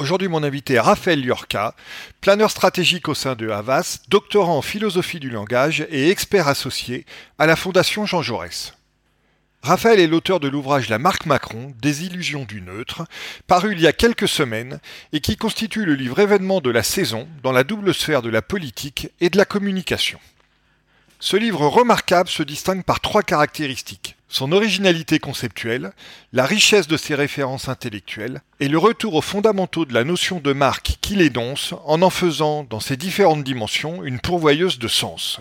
Aujourd'hui, mon invité est Raphaël Liorca, planeur stratégique au sein de Havas, doctorant en philosophie du langage et expert associé à la Fondation Jean Jaurès. Raphaël est l'auteur de l'ouvrage La marque Macron, des illusions du neutre, paru il y a quelques semaines et qui constitue le livre événement de la saison dans la double sphère de la politique et de la communication. Ce livre remarquable se distingue par trois caractéristiques son originalité conceptuelle, la richesse de ses références intellectuelles et le retour aux fondamentaux de la notion de marque qu'il énonce en en faisant, dans ses différentes dimensions, une pourvoyeuse de sens.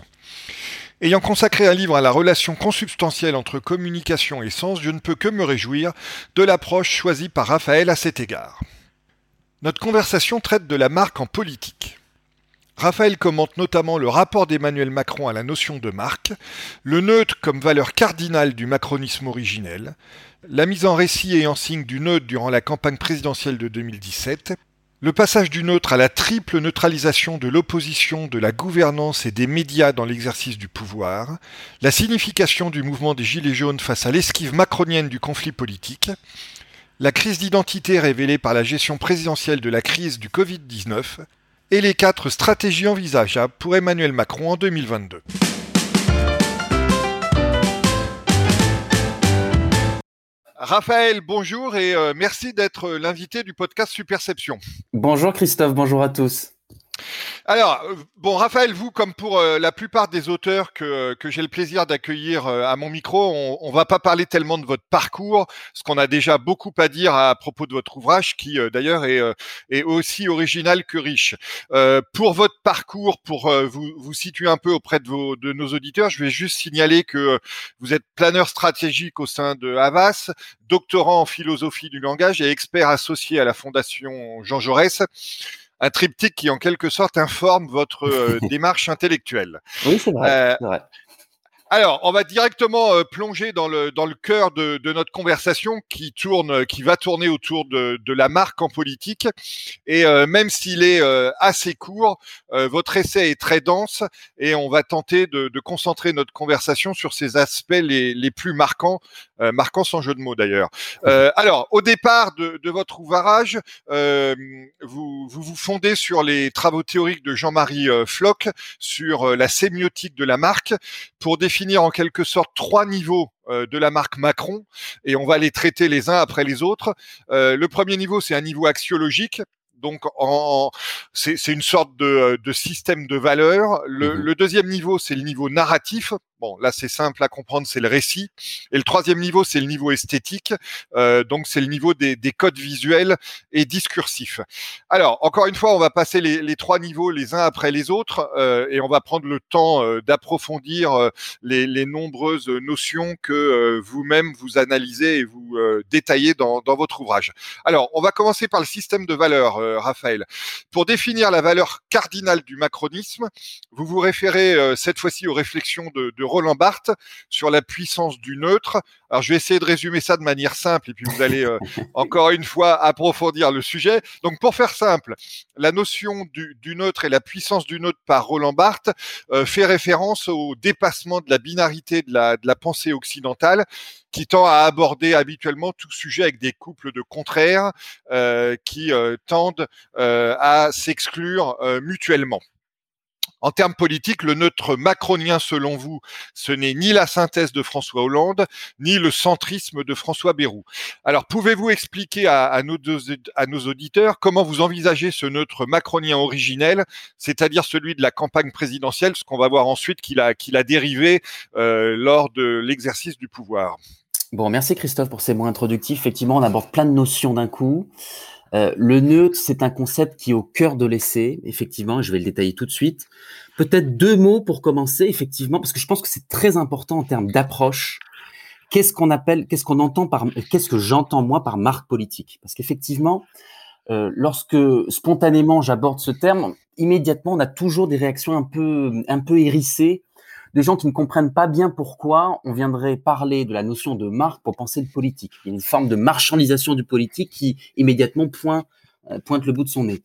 Ayant consacré un livre à la relation consubstantielle entre communication et sens, je ne peux que me réjouir de l'approche choisie par Raphaël à cet égard. Notre conversation traite de la marque en politique. Raphaël commente notamment le rapport d'Emmanuel Macron à la notion de marque, le neutre comme valeur cardinale du macronisme originel, la mise en récit et en signe du neutre durant la campagne présidentielle de 2017, le passage du neutre à la triple neutralisation de l'opposition, de la gouvernance et des médias dans l'exercice du pouvoir, la signification du mouvement des Gilets jaunes face à l'esquive macronienne du conflit politique, la crise d'identité révélée par la gestion présidentielle de la crise du Covid-19, et les quatre stratégies envisageables pour Emmanuel Macron en 2022. Raphaël, bonjour et euh, merci d'être l'invité du podcast Superception. Bonjour Christophe, bonjour à tous. Alors, euh, bon, Raphaël, vous, comme pour euh, la plupart des auteurs que, que j'ai le plaisir d'accueillir euh, à mon micro, on, ne va pas parler tellement de votre parcours, parce qu'on a déjà beaucoup à dire à propos de votre ouvrage, qui d'ailleurs est, est aussi original que riche. pour votre parcours, pour vous, vous situer un peu auprès de nos auditeurs, je vais juste signaler que vous êtes planeur stratégique au sein de Havas, doctorant en philosophie du langage et expert associé à la Fondation Jean Jaurès un triptyque qui en quelque sorte informe votre euh, démarche intellectuelle. Oui, c'est vrai. Euh, vrai. Alors, on va directement euh, plonger dans le dans le cœur de, de, notre conversation qui tourne, qui va tourner autour de, de la marque en politique. Et euh, même s'il est euh, assez court, votre essai est très dense et on va tenter de, de concentrer notre conversation sur ces aspects les, les plus marquants, marquants sans jeu de mots d'ailleurs. alors, au départ de, de votre ouvrage, vous, vous vous fondez sur les travaux théoriques de Jean-Marie Floch sur la sémiotique de la marque pour définir en quelque sorte trois niveaux euh, de la marque Macron et on va les traiter les uns après les autres. Euh, le premier niveau, c'est un niveau axiologique. Donc, en, c'est une sorte de, de, système de valeurs. Le, mmh le deuxième niveau, c'est le niveau narratif. Bon, là c'est simple à comprendre, c'est le récit. Et le troisième niveau, c'est le niveau esthétique. Euh, donc c'est le niveau des, des, codes visuels et discursifs. Alors encore une fois, on va passer les, les trois niveaux les uns après les autres euh, et on va prendre le temps euh, d'approfondir euh, les, les, nombreuses notions que euh, vous-même vous analysez et vous euh, détaillez dans, dans, votre ouvrage. Alors on va commencer par le système de valeurs, Raphaël. Pour définir la valeur cardinale du macronisme, vous vous référez cette fois-ci aux réflexions de, de Roland Barthes sur la puissance du neutre. Alors je vais essayer de résumer ça de manière simple et puis vous allez euh, encore une fois approfondir le sujet. Donc pour faire simple, la notion du, neutre et la puissance du neutre par Roland Barthes euh, fait référence au dépassement de la binarité de la, de la pensée occidentale qui tend à aborder habituellement tout sujet avec des couples de contraires euh, qui tendent à s'exclure mutuellement. En termes politiques, le neutre macronien, selon vous, ce n'est ni la synthèse de François Hollande, ni le centrisme de François Bayrou. Alors, pouvez-vous expliquer à, nos, auditeurs comment vous envisagez ce neutre macronien originel, c'est-à-dire celui de la campagne présidentielle, ce qu'on va voir ensuite qu'il a, qu'il a dérivé euh, lors de l'exercice du pouvoir? Bon, merci Christophe pour ces mots introductifs. Effectivement, on aborde plein de notions d'un coup. Euh, le neutre, c'est un concept qui est au cœur de l'essai. Effectivement, je vais le détailler tout de suite. Peut-être deux mots pour commencer, effectivement, parce que je pense que c'est très important en termes d'approche. Qu'est-ce qu'on appelle, qu'est-ce qu'on entend par, qu'est-ce que j'entends moi par marque politique? Parce qu'effectivement, euh, lorsque spontanément j'aborde ce terme, immédiatement on a toujours des réactions un peu, un peu hérissées de gens qui ne comprennent pas bien pourquoi on viendrait parler de la notion de marque pour penser le politique. Il y a une forme de marchandisation du politique qui immédiatement pointe, euh, le bout de son nez.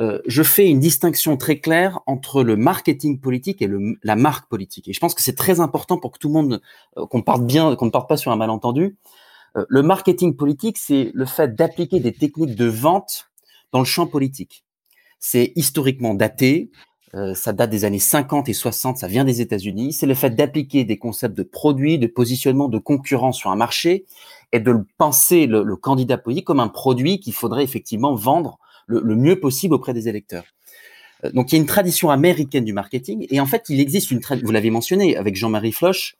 Euh, je fais une distinction très claire entre le marketing politique et la marque politique. Et je pense que c'est très important pour que tout le monde, euh, qu'on parte bien, qu'on ne parte pas sur un malentendu. Le marketing politique, c'est le fait d'appliquer des techniques de vente dans le champ politique. C'est historiquement daté, euh, ça date des années 50 et 60, ça vient des États-Unis. C'est le fait d'appliquer des concepts de produits, de positionnement, de concurrence sur un marché et de penser le, candidat politique comme un produit qu'il faudrait effectivement vendre le, mieux possible auprès des électeurs. Euh, donc il y a une tradition américaine du marketing et en fait il existe une, vous l'avez mentionné avec Jean-Marie Floch,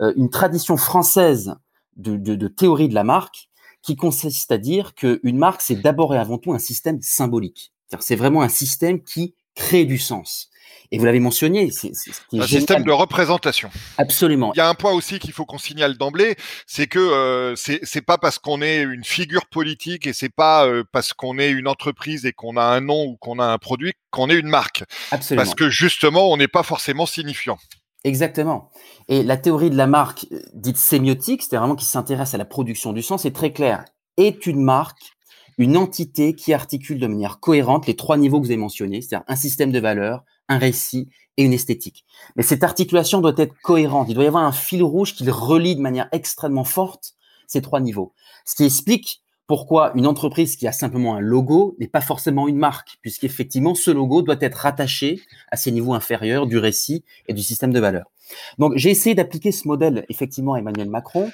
euh, une tradition française de, de, de théorie de la marque qui consiste à dire qu'une marque c'est d'abord et avant tout un système symbolique. C'est vraiment un système qui crée du sens. Et vous l'avez mentionné, c'est un système de représentation. Absolument. Il y a un point aussi qu'il faut qu'on signale d'emblée, c'est que euh, c'est pas parce qu'on est une figure politique et c'est pas euh, parce qu'on est une entreprise et qu'on a un nom ou qu'on a un produit qu'on est une marque. Absolument. Parce que justement, on n'est pas forcément signifiant. Exactement. Et la théorie de la marque euh, dite sémiotique, c'est vraiment qui s'intéresse à la production du sens, est très claire. Est une marque une entité qui articule de manière cohérente les trois niveaux que vous avez mentionnés, c'est-à-dire un système de valeurs, un récit et une esthétique. Mais cette articulation doit être cohérente. Il doit y avoir un fil rouge qui relie de manière extrêmement forte ces trois niveaux. Ce qui explique pourquoi une entreprise qui a simplement un logo n'est pas forcément une marque, puisqu'effectivement, ce logo doit être rattaché à ces niveaux inférieurs du récit et du système de valeurs. Donc, j'ai essayé d'appliquer ce modèle, effectivement, à Emmanuel Macron,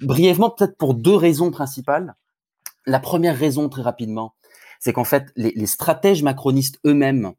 brièvement, peut-être pour deux raisons principales. La première raison, très rapidement, c'est qu'en fait, les, stratèges macronistes eux-mêmes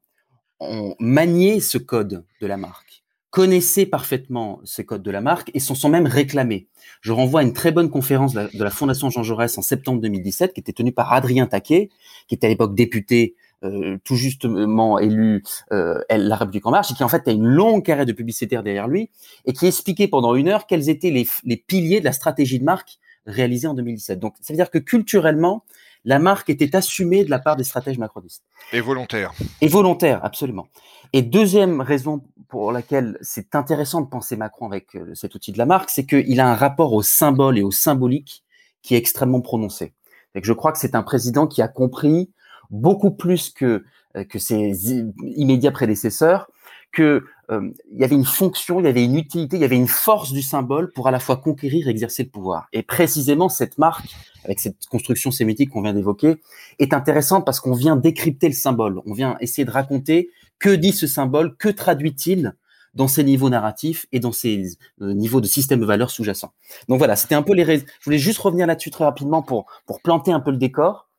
ont manié ce code de la marque, connaissaient parfaitement ce code de la marque et s'en sont même réclamés. Je renvoie à une très bonne conférence de la, Fondation Jean Jaurès en septembre 2017 qui était tenue par Adrien Taquet, qui était à l'époque député euh, tout justement élu euh, La République en marche et qui en fait a une longue carrière de publicitaire derrière lui et qui expliquait pendant une heure quels étaient les, les piliers de la stratégie de marque réalisé en 2017. Donc, ça veut dire que culturellement, la marque était assumée de la part des stratèges macronistes. Et volontaire. Et volontaire, absolument. Et deuxième raison pour laquelle c'est intéressant de penser Macron avec euh, cet outil de la marque, c'est qu'il a un rapport au symbole et au symbolique qui est extrêmement prononcé. Et que je crois que c'est un président qui a compris beaucoup plus que, euh, que ses immédiats prédécesseurs que euh, il y avait une fonction, il y avait une utilité, il y avait une force du symbole pour à la fois conquérir et exercer le pouvoir. Et précisément cette marque, avec cette construction sémitique qu'on vient d'évoquer, est intéressante parce qu'on vient décrypter le symbole. On vient essayer de raconter que dit ce symbole, que traduit-il dans ces niveaux narratifs et dans ces euh, niveaux de système de valeurs sous-jacents. Donc voilà, c'était un peu les raisons. Je voulais juste revenir là-dessus très rapidement pour, pour planter un peu le décor.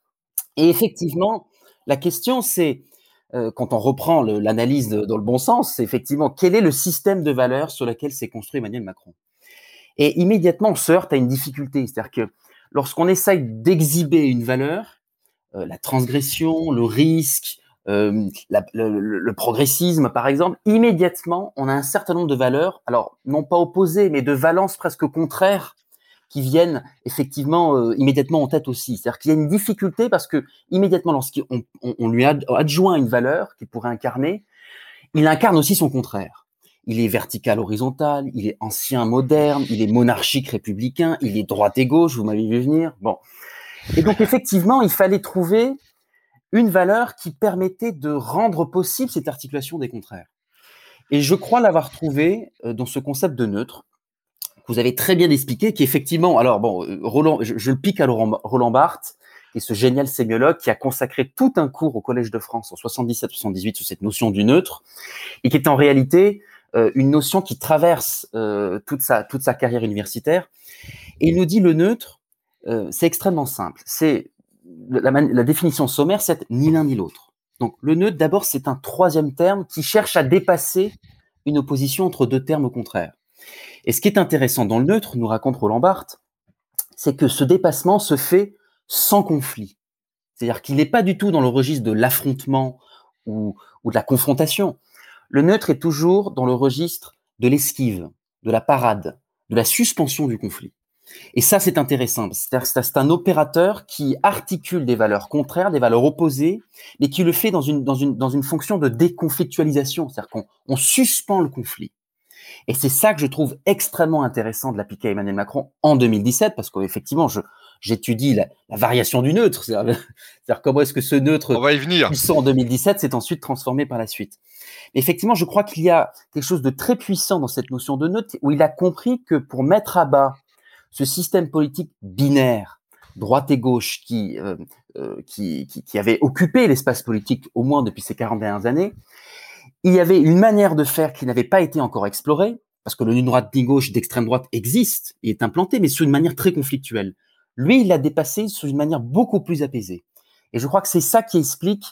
Et effectivement, la question c'est euh, quand on reprend l'analyse dans le bon sens, c'est effectivement quel est le système de valeurs sur lequel s'est construit Emmanuel Macron? Et immédiatement, on se heurte à une difficulté, c'est-à-dire que lorsqu'on essaye d'exhiber une valeur, euh, la transgression, le risque, euh, le, progressisme, par exemple, immédiatement, on a un certain nombre de valeurs, alors non pas opposées, mais de valences presque contraires qui viennent effectivement euh, immédiatement en tête aussi. C'est-à-dire qu'il y a une difficulté parce que immédiatement lorsqu'on on, on lui adjoint une valeur qu'il pourrait incarner, il incarne aussi son contraire. Il est vertical horizontal, il est ancien moderne, il est monarchique républicain, il est droite et gauche, vous m'avez vu venir. Bon. Et donc effectivement, il fallait trouver une valeur qui permettait de rendre possible cette articulation des contraires. Et je crois l'avoir trouvé euh, dans ce concept de neutre, vous avez très bien expliqué, qu'effectivement, alors bon, euh, Roland, je, le pique à Roland Barthes, et ce génial sémiologue qui a consacré tout un cours au Collège de France en 77-78 sur cette notion du neutre, et qui est en réalité euh, une notion qui traverse euh, toute, sa, toute sa carrière universitaire. Et il nous dit le neutre, c'est extrêmement simple. C'est la, la définition sommaire, c'est ni l'un ni l'autre. Donc le neutre, d'abord, c'est un troisième terme qui cherche à dépasser une opposition entre deux termes contraires. Et ce qui est intéressant dans le neutre, nous raconte Roland Barthes, c'est que ce dépassement se fait sans conflit. C'est-à-dire qu'il n'est pas du tout dans le registre de l'affrontement ou, de la confrontation. Le neutre est toujours dans le registre de l'esquive, de la parade, de la suspension du conflit. Et ça, c'est intéressant. C'est un opérateur qui articule des valeurs contraires, des valeurs opposées, mais qui le fait dans une, dans une, dans une fonction de déconflictualisation. C'est-à-dire qu'on suspend le conflit. Et c'est ça que je trouve extrêmement intéressant de l'appliquer à Emmanuel Macron en 2017, parce qu'effectivement, je, j'ététudie la, variation du neutre, c'est-à-dire comment est-ce que ce neutre On va y venir. puissant en 2017 s'est ensuite transformé par la suite. effectivement, je crois qu'il y a quelque chose de très puissant dans cette notion de neutre, où il a compris que pour mettre à bas ce système politique binaire, droite et gauche, qui, euh, euh, qui, qui, qui, avait occupé l'espace politique au moins depuis ces 40 dernières années, il y avait une manière de faire qui n'avait pas été encore explorée, parce que le ni droite ni gauche d'extrême droite existe et est implanté, mais sur une manière très conflictuelle. Lui, il l'a dépassé sous une manière beaucoup plus apaisée. Et je crois que c'est ça qui explique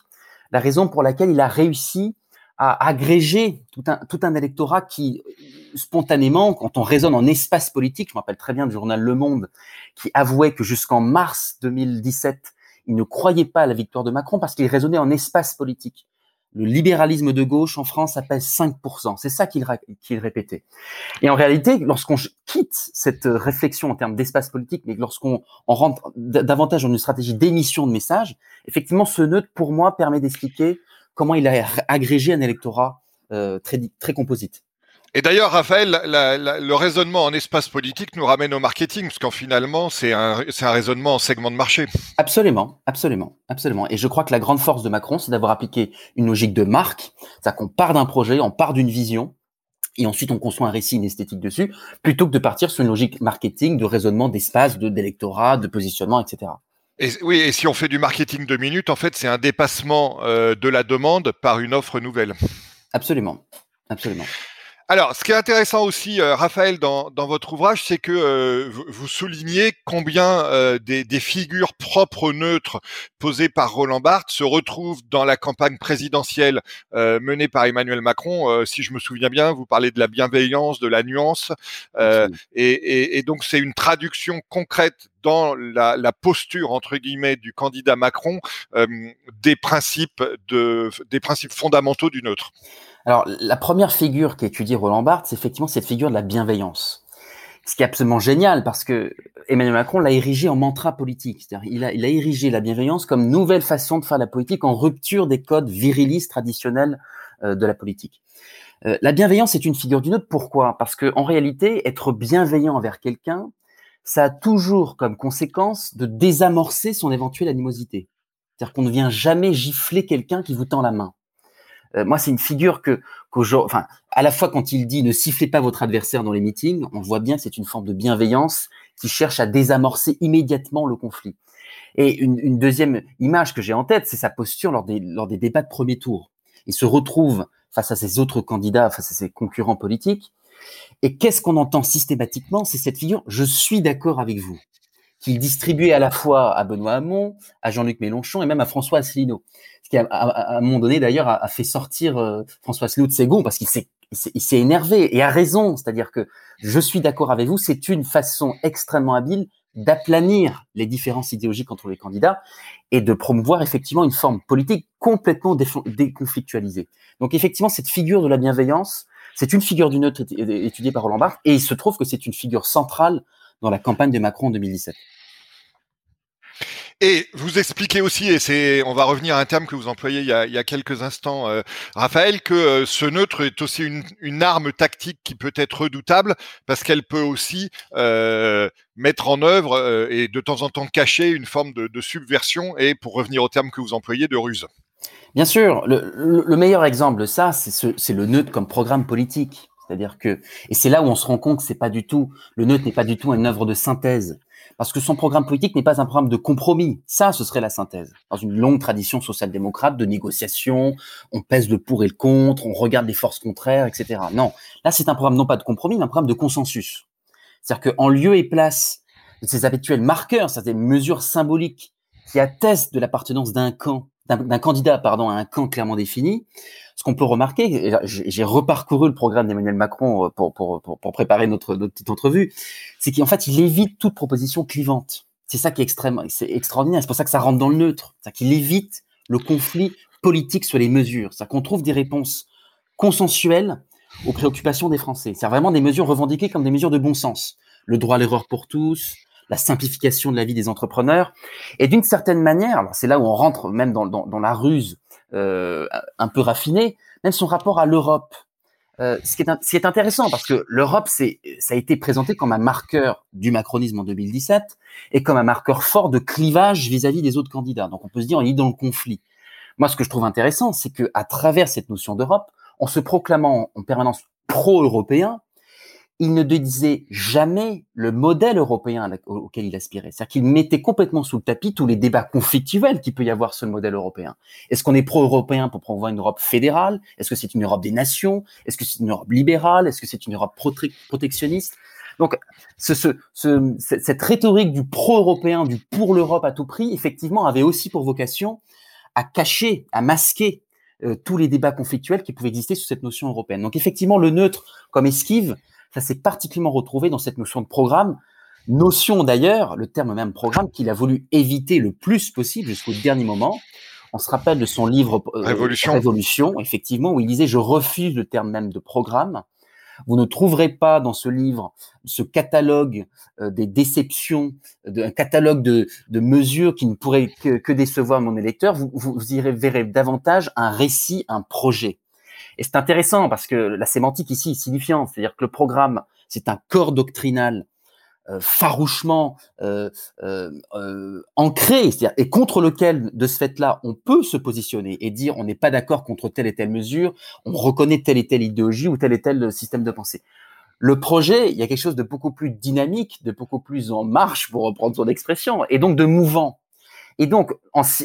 la raison pour laquelle il a réussi à agréger tout un, tout un électorat qui, spontanément, quand on raisonne en espace politique, je me rappelle très bien du journal Le Monde, qui avouait que jusqu'en mars 2017, il ne croyait pas à la victoire de Macron parce qu'il raisonnait en espace politique le libéralisme de gauche en France appelle 5%. C'est ça qu'il répétait. Et en réalité, lorsqu'on quitte cette réflexion en termes d'espace politique, mais lorsqu'on rentre davantage dans une stratégie d'émission de messages, effectivement, ce neutre, pour moi, permet d'expliquer comment il a agrégé un électorat euh, très composite. Et d'ailleurs, Raphaël, le raisonnement en espace politique nous ramène au marketing, parce qu'en finalement, c'est un, un raisonnement en segment de marché. Absolument, absolument, absolument. Et je crois que la grande force de Macron, c'est d'avoir appliqué une logique de marque, c'est-à-dire qu'on part d'un projet, on part d'une vision, et ensuite on construit un récit, une esthétique dessus, plutôt que de partir sur une logique marketing, de raisonnement d'espace, de d'électorat, de positionnement, etc. Et, oui, et si on fait du marketing de minutes, en fait, c'est un dépassement euh, de la demande par une offre nouvelle. Absolument, absolument. Alors, ce qui est intéressant aussi, euh, Raphaël, dans, votre ouvrage, c'est que euh, vous soulignez combien euh, des, figures propres neutres posées par Roland Barthes se retrouvent dans la campagne présidentielle menée par Emmanuel Macron. si je me souviens bien, vous parlez de la bienveillance, de la nuance, et, donc c'est une traduction concrète dans la, la, posture entre guillemets du candidat Macron des principes de des principes fondamentaux du neutre. Alors, la première figure qu'étudie Roland Barthes, c'est effectivement cette figure de la bienveillance. Ce qui est absolument génial parce que Emmanuel Macron l'a érigé en mantra politique. C'est-à-dire, il a, il a érigé la bienveillance comme nouvelle façon de faire la politique en rupture des codes virilistes traditionnels euh, de la politique. Euh, la bienveillance est une figure d'une autre. Pourquoi? Parce que en réalité, être bienveillant envers quelqu'un, ça a toujours comme conséquence de désamorcer son éventuelle animosité. C'est-à-dire qu'on ne vient jamais gifler quelqu'un qui vous tend la main. Euh, moi, c'est une figure que, enfin, à la fois quand il dit ne sifflez pas votre adversaire dans les meetings, on voit bien que c'est une forme de bienveillance qui cherche à désamorcer immédiatement le conflit. Et une, deuxième image que j'ai en tête, c'est sa posture lors des, lors des débats de premier tour. Il se retrouve face à ses autres candidats, face à ses concurrents politiques. Et qu'est-ce qu'on entend systématiquement? C'est cette figure, je suis d'accord avec vous, qu'il distribuait à la fois à Benoît Hamon, à Jean-Luc Mélenchon et même à François Asselineau qui à, un moment donné d'ailleurs a, fait sortir euh, François Asselineau de ses gonds parce qu'il s'est énervé et a raison, c'est-à-dire que je suis d'accord avec vous, c'est une façon extrêmement habile d'aplanir les différences idéologiques entre les candidats et de promouvoir effectivement une forme politique complètement déconflictualisée. Donc effectivement, cette figure de la bienveillance, c'est une figure du neutre étudiée par Roland Barthes et il se trouve que c'est une figure centrale dans la campagne de Macron en 2017. Et vous expliquez aussi, et c'est, on va revenir à un terme que vous employez il y a, il y a quelques instants, euh, Raphaël, que euh, ce neutre est aussi une, une, arme tactique qui peut être redoutable parce qu'elle peut aussi euh, mettre en œuvre et de temps en temps cacher une forme de, de, subversion et, pour revenir au terme que vous employez, de ruse. Bien sûr, le, le meilleur exemple de ça, c'est le neutre comme programme politique. C'est-à-dire que, et c'est là où on se rend compte que c'est pas du tout, le neutre n'est pas du tout une œuvre de synthèse parce que son programme politique n'est pas un programme de compromis. Ça, ce serait la synthèse. Dans une longue tradition social-démocrate de négociation, on pèse le pour et le contre, on regarde les forces contraires, etc. Non, là, c'est un programme non pas de compromis, mais un programme de consensus. C'est-à-dire qu'en lieu et place de ces habituels marqueurs, c'est-à-dire des mesures symboliques qui attestent de l'appartenance d'un camp, d'un candidat, pardon, à un camp clairement défini, ce qu'on peut remarquer, j'ai reparcouru le programme d'Emmanuel Macron euh, pour, préparer notre, petite entrevue, c'est qu'en fait, il évite toute proposition clivante. C'est ça qui est extrêmement, c'est extraordinaire. C'est pour ça que ça rentre dans le neutre. C'est qu'il évite le conflit politique sur les mesures. C'est qu'on trouve des réponses consensuelles aux préoccupations des Français. C'est vraiment des mesures revendiquées comme des mesures de bon sens. Le droit à l'erreur pour tous, la simplification de la vie des entrepreneurs. Et d'une certaine manière, c'est là où on rentre même dans, la ruse un peu raffiné, même son rapport à l'Europe. euh, ce, qui est, intéressant, parce que l'Europe, c'est, ça a été présenté comme un marqueur du macronisme en 2017 et comme un marqueur fort de clivage vis-à-vis des autres candidats. Donc on peut se dire, on est dans le conflit. Moi, ce que je trouve intéressant, c'est que à travers cette notion d'Europe, en se proclamant en permanence pro-européen, il ne disait jamais le modèle européen auquel il aspirait. C'est-à-dire qu'il mettait complètement sous le tapis tous les débats conflictuels qu'il peut y avoir sur le modèle européen. Est-ce qu'on est pro-européen pour promouvoir une Europe fédérale? Est-ce que c'est une Europe des nations? Est-ce que c'est une Europe libérale? Est-ce que c'est une Europe protectionniste? Donc, ce, ce, cette rhétorique du pro-européen, du pour l'Europe à tout prix, effectivement, avait aussi pour vocation à cacher, à masquer euh, tous les débats conflictuels qui pouvaient exister sur cette notion européenne. Donc, effectivement, le neutre comme esquive ça s'est particulièrement retrouvé dans cette notion de programme, notion d'ailleurs, le terme même programme, qu'il a voulu éviter le plus possible jusqu'au dernier moment. On se rappelle de son livre euh, Révolution. Révolution, effectivement, où il disait je refuse le terme même de programme. Vous ne trouverez pas dans ce livre ce catalogue euh, des déceptions, un catalogue de, de, mesures qui ne pourraient que, que décevoir mon électeur. Vous, vous, y verrez davantage un récit, un projet. Et c'est intéressant parce que la sémantique ici est signifiante, c'est-à-dire que le programme, c'est un corps doctrinal euh, farouchement euh, euh, euh ancré, c'est-à-dire et contre lequel, de ce fait-là, on peut se positionner et dire on n'est pas d'accord contre telle et telle mesure, on reconnaît telle et telle idéologie ou tel et tel système de pensée. Le projet, il y a quelque chose de beaucoup plus dynamique, de beaucoup plus en marche, pour reprendre son expression, et donc de mouvant. Et donc,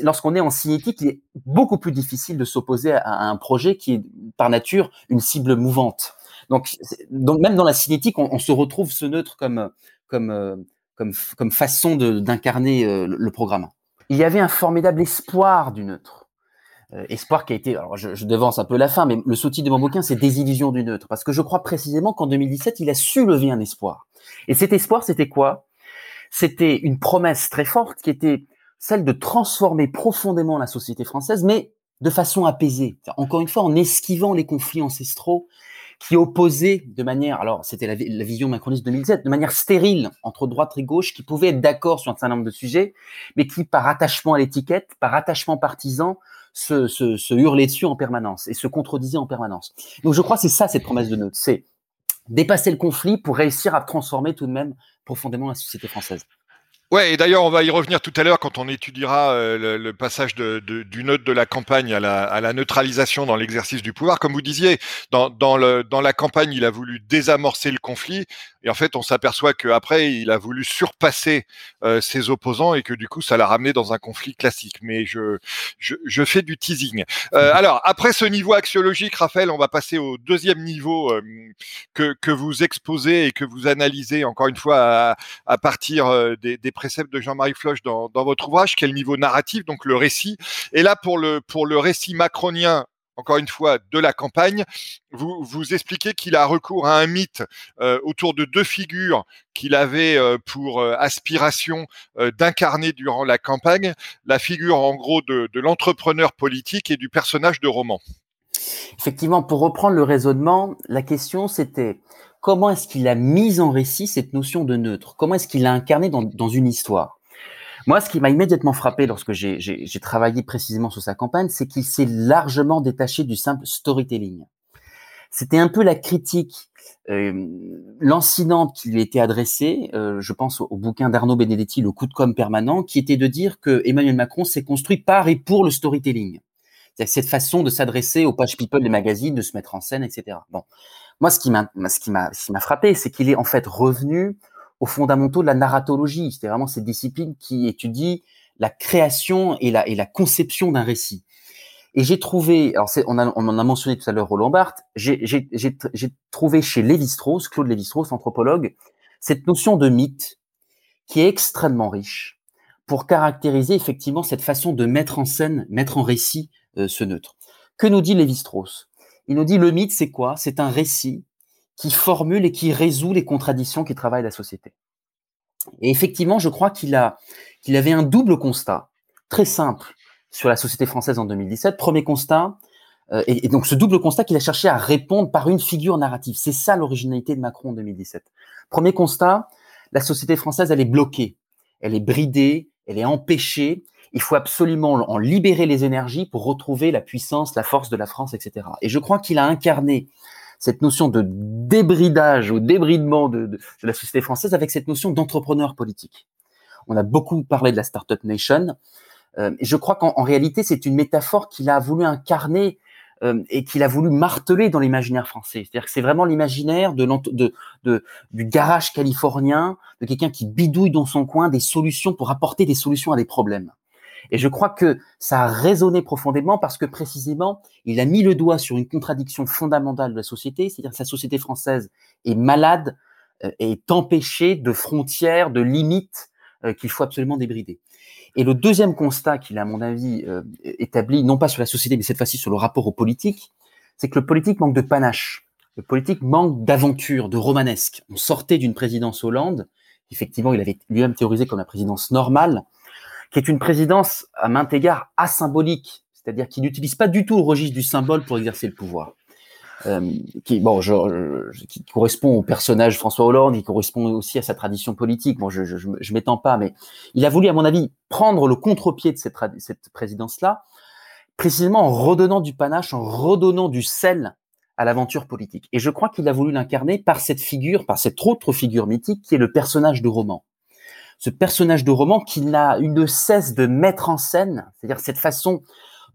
lorsqu'on est en cinétique, il est beaucoup plus difficile de s'opposer à, un projet qui est par nature une cible mouvante. Donc, même dans la cinétique, on, se retrouve ce neutre comme euh, façon d'incarner euh, le programme. Il y avait un formidable espoir du neutre. Euh, espoir qui a été, alors je, je, devance un peu la fin, mais le sous-titre de mon bouquin, c'est Désillusion du neutre, parce que je crois précisément qu'en 2017, il a su lever un espoir. Et cet espoir, c'était quoi? C'était une promesse très forte qui était celle de transformer profondément la société française, mais de façon apaisée. Encore une fois, en esquivant les conflits ancestraux qui opposaient de manière, alors c'était la, vision macroniste 2007, de manière stérile entre droite et gauche, qui pouvaient être d'accord sur un certain nombre de sujets, mais qui, par attachement à l'étiquette, par attachement partisan, se, hurlaient dessus en permanence et se contredisaient en permanence. Donc je crois que c'est ça cette promesse de neutre, c'est dépasser le conflit pour réussir à transformer tout de même profondément la société française. Ouais, et d'ailleurs, on va y revenir tout à l'heure quand on étudiera euh, le, passage du neutre de la campagne à la, neutralisation dans l'exercice du pouvoir. Comme vous disiez, dans la campagne, il a voulu désamorcer le conflit, et en fait, on s'aperçoit qu'après, il a voulu surpasser euh, ses opposants et que du coup, ça l'a ramené dans un conflit classique. Mais je, je, je fais du teasing. Euh, mhm. alors, après ce niveau axiologique, Raphaël, on va passer au deuxième niveau euh, que, que vous exposez et que vous analysez encore une fois à, à partir des, des préceptes de Jean-Marie Floch dans, dans, votre ouvrage, qui est le niveau narratif, donc le récit. Et là, pour le, pour le récit macronien, encore une fois, de la campagne, vous, vous expliquez qu'il a recours à un mythe euh, autour de deux figures qu'il avait euh, pour euh, aspiration d'incarner durant la campagne, la figure en gros de, l'entrepreneur politique et du personnage de roman. Effectivement, pour reprendre le raisonnement, la question c'était comment est-ce qu'il a mis en récit cette notion de neutre? Comment est-ce qu'il l'a incarné dans, une histoire? Moi, ce qui m'a immédiatement frappé lorsque j'ai travaillé précisément sur sa campagne, c'est qu'il s'est largement détaché du simple storytelling. C'était un peu la critique euh, lancinante qui lui était adressée, euh, je pense au, bouquin d'Arnaud Benedetti, Le coup de com permanent, qui était de dire que Emmanuel Macron s'est construit par et pour le storytelling. C'est cette façon de s'adresser aux pages people des magazines, de se mettre en scène, etc. Bon, moi, ce qui m'a, ce qui m'a, ce qui m'a frappé, c'est qu'il est en fait revenu aux fondamentaux de la narratologie. C'est vraiment cette discipline qui étudie la création et la, et la conception d'un récit. Et j'ai trouvé, alors on, a, on en a mentionné tout à l'heure Roland Barthes, j'ai trouvé chez Lévi-Strauss, Claude Lévi-Strauss, anthropologue, cette notion de mythe qui est extrêmement riche pour caractériser effectivement cette façon de mettre en scène, mettre en récit euh, ce neutre. Que nous dit Lévi-Strauss? Il nous dit le mythe, c'est quoi? C'est un récit qui formule et qui résout les contradictions qui travaillent la société. Et effectivement, je crois qu'il a qu'il avait un double constat très simple sur la société française en 2017. Premier constat, euh, et, donc ce double constat qu'il a cherché à répondre par une figure narrative. C'est ça l'originalité de Macron en 2017. Premier constat, la société française, elle est bloquée, elle est bridée, elle est empêchée. Il faut absolument en libérer les énergies pour retrouver la puissance, la force de la France, etc. Et je crois qu'il a incarné cette notion de débridage ou débridement de, de, la société française avec cette notion d'entrepreneur politique. On a beaucoup parlé de la Startup Nation. Euh, je crois qu'en réalité, c'est une métaphore qu'il a voulu incarner euh, et qu'il a voulu marteler dans l'imaginaire français. C'est-à-dire que c'est vraiment l'imaginaire de, de, de, du garage californien, de quelqu'un qui bidouille dans son coin des solutions pour apporter des solutions à des problèmes. Et je crois que ça a résonné profondément parce que précisément, il a mis le doigt sur une contradiction fondamentale de la société, c'est-à-dire que sa société française est malade, euh, est empêchée de frontières, de limites euh, qu'il faut absolument débrider. Et le deuxième constat qu'il a, à mon avis, euh, établi, non pas sur la société, mais cette fois-ci sur le rapport au politique, c'est que le politique manque de panache. Le politique manque d'aventure, de romanesque. On sortait d'une présidence Hollande, effectivement, il avait lui-même théorisé comme la présidence normale, qui est une présidence à maint égard asymbolique, c'est-à-dire qui n'utilise pas du tout le registre du symbole pour exercer le pouvoir. Euh, qui bon, je, qui correspond au personnage François Hollande, qui correspond aussi à sa tradition politique. Bon, je, je, je m'étends pas, mais il a voulu, à mon avis, prendre le contre-pied de cette, cette présidence-là, précisément en redonnant du panache, en redonnant du sel à l'aventure politique. Et je crois qu'il a voulu l'incarner par cette figure, par cette autre figure mythique qui est le personnage de roman. Ce personnage de roman qu'il n'a eu cesse de mettre en scène, c'est-à-dire cette façon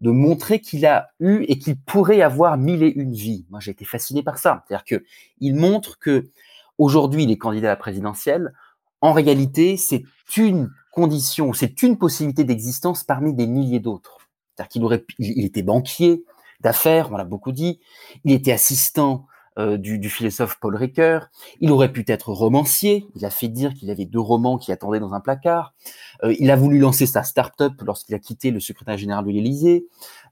de montrer qu'il a eu et qu'il pourrait avoir mille et une vies. Moi, j'ai été fasciné par ça. C'est-à-dire que il montre que aujourd'hui, il est candidat à la présidentielle. En réalité, c'est une condition, c'est une possibilité d'existence parmi des milliers d'autres. C'est-à-dire qu'il aurait, il était banquier d'affaires, on l'a beaucoup dit. Il était assistant euh, du, du, philosophe Paul Ricoeur. Il aurait pu être romancier. Il a fait dire qu'il avait deux romans qui attendaient dans un placard. Euh, il a voulu lancer sa start-up lorsqu'il a quitté le secrétaire général de l'Élysée,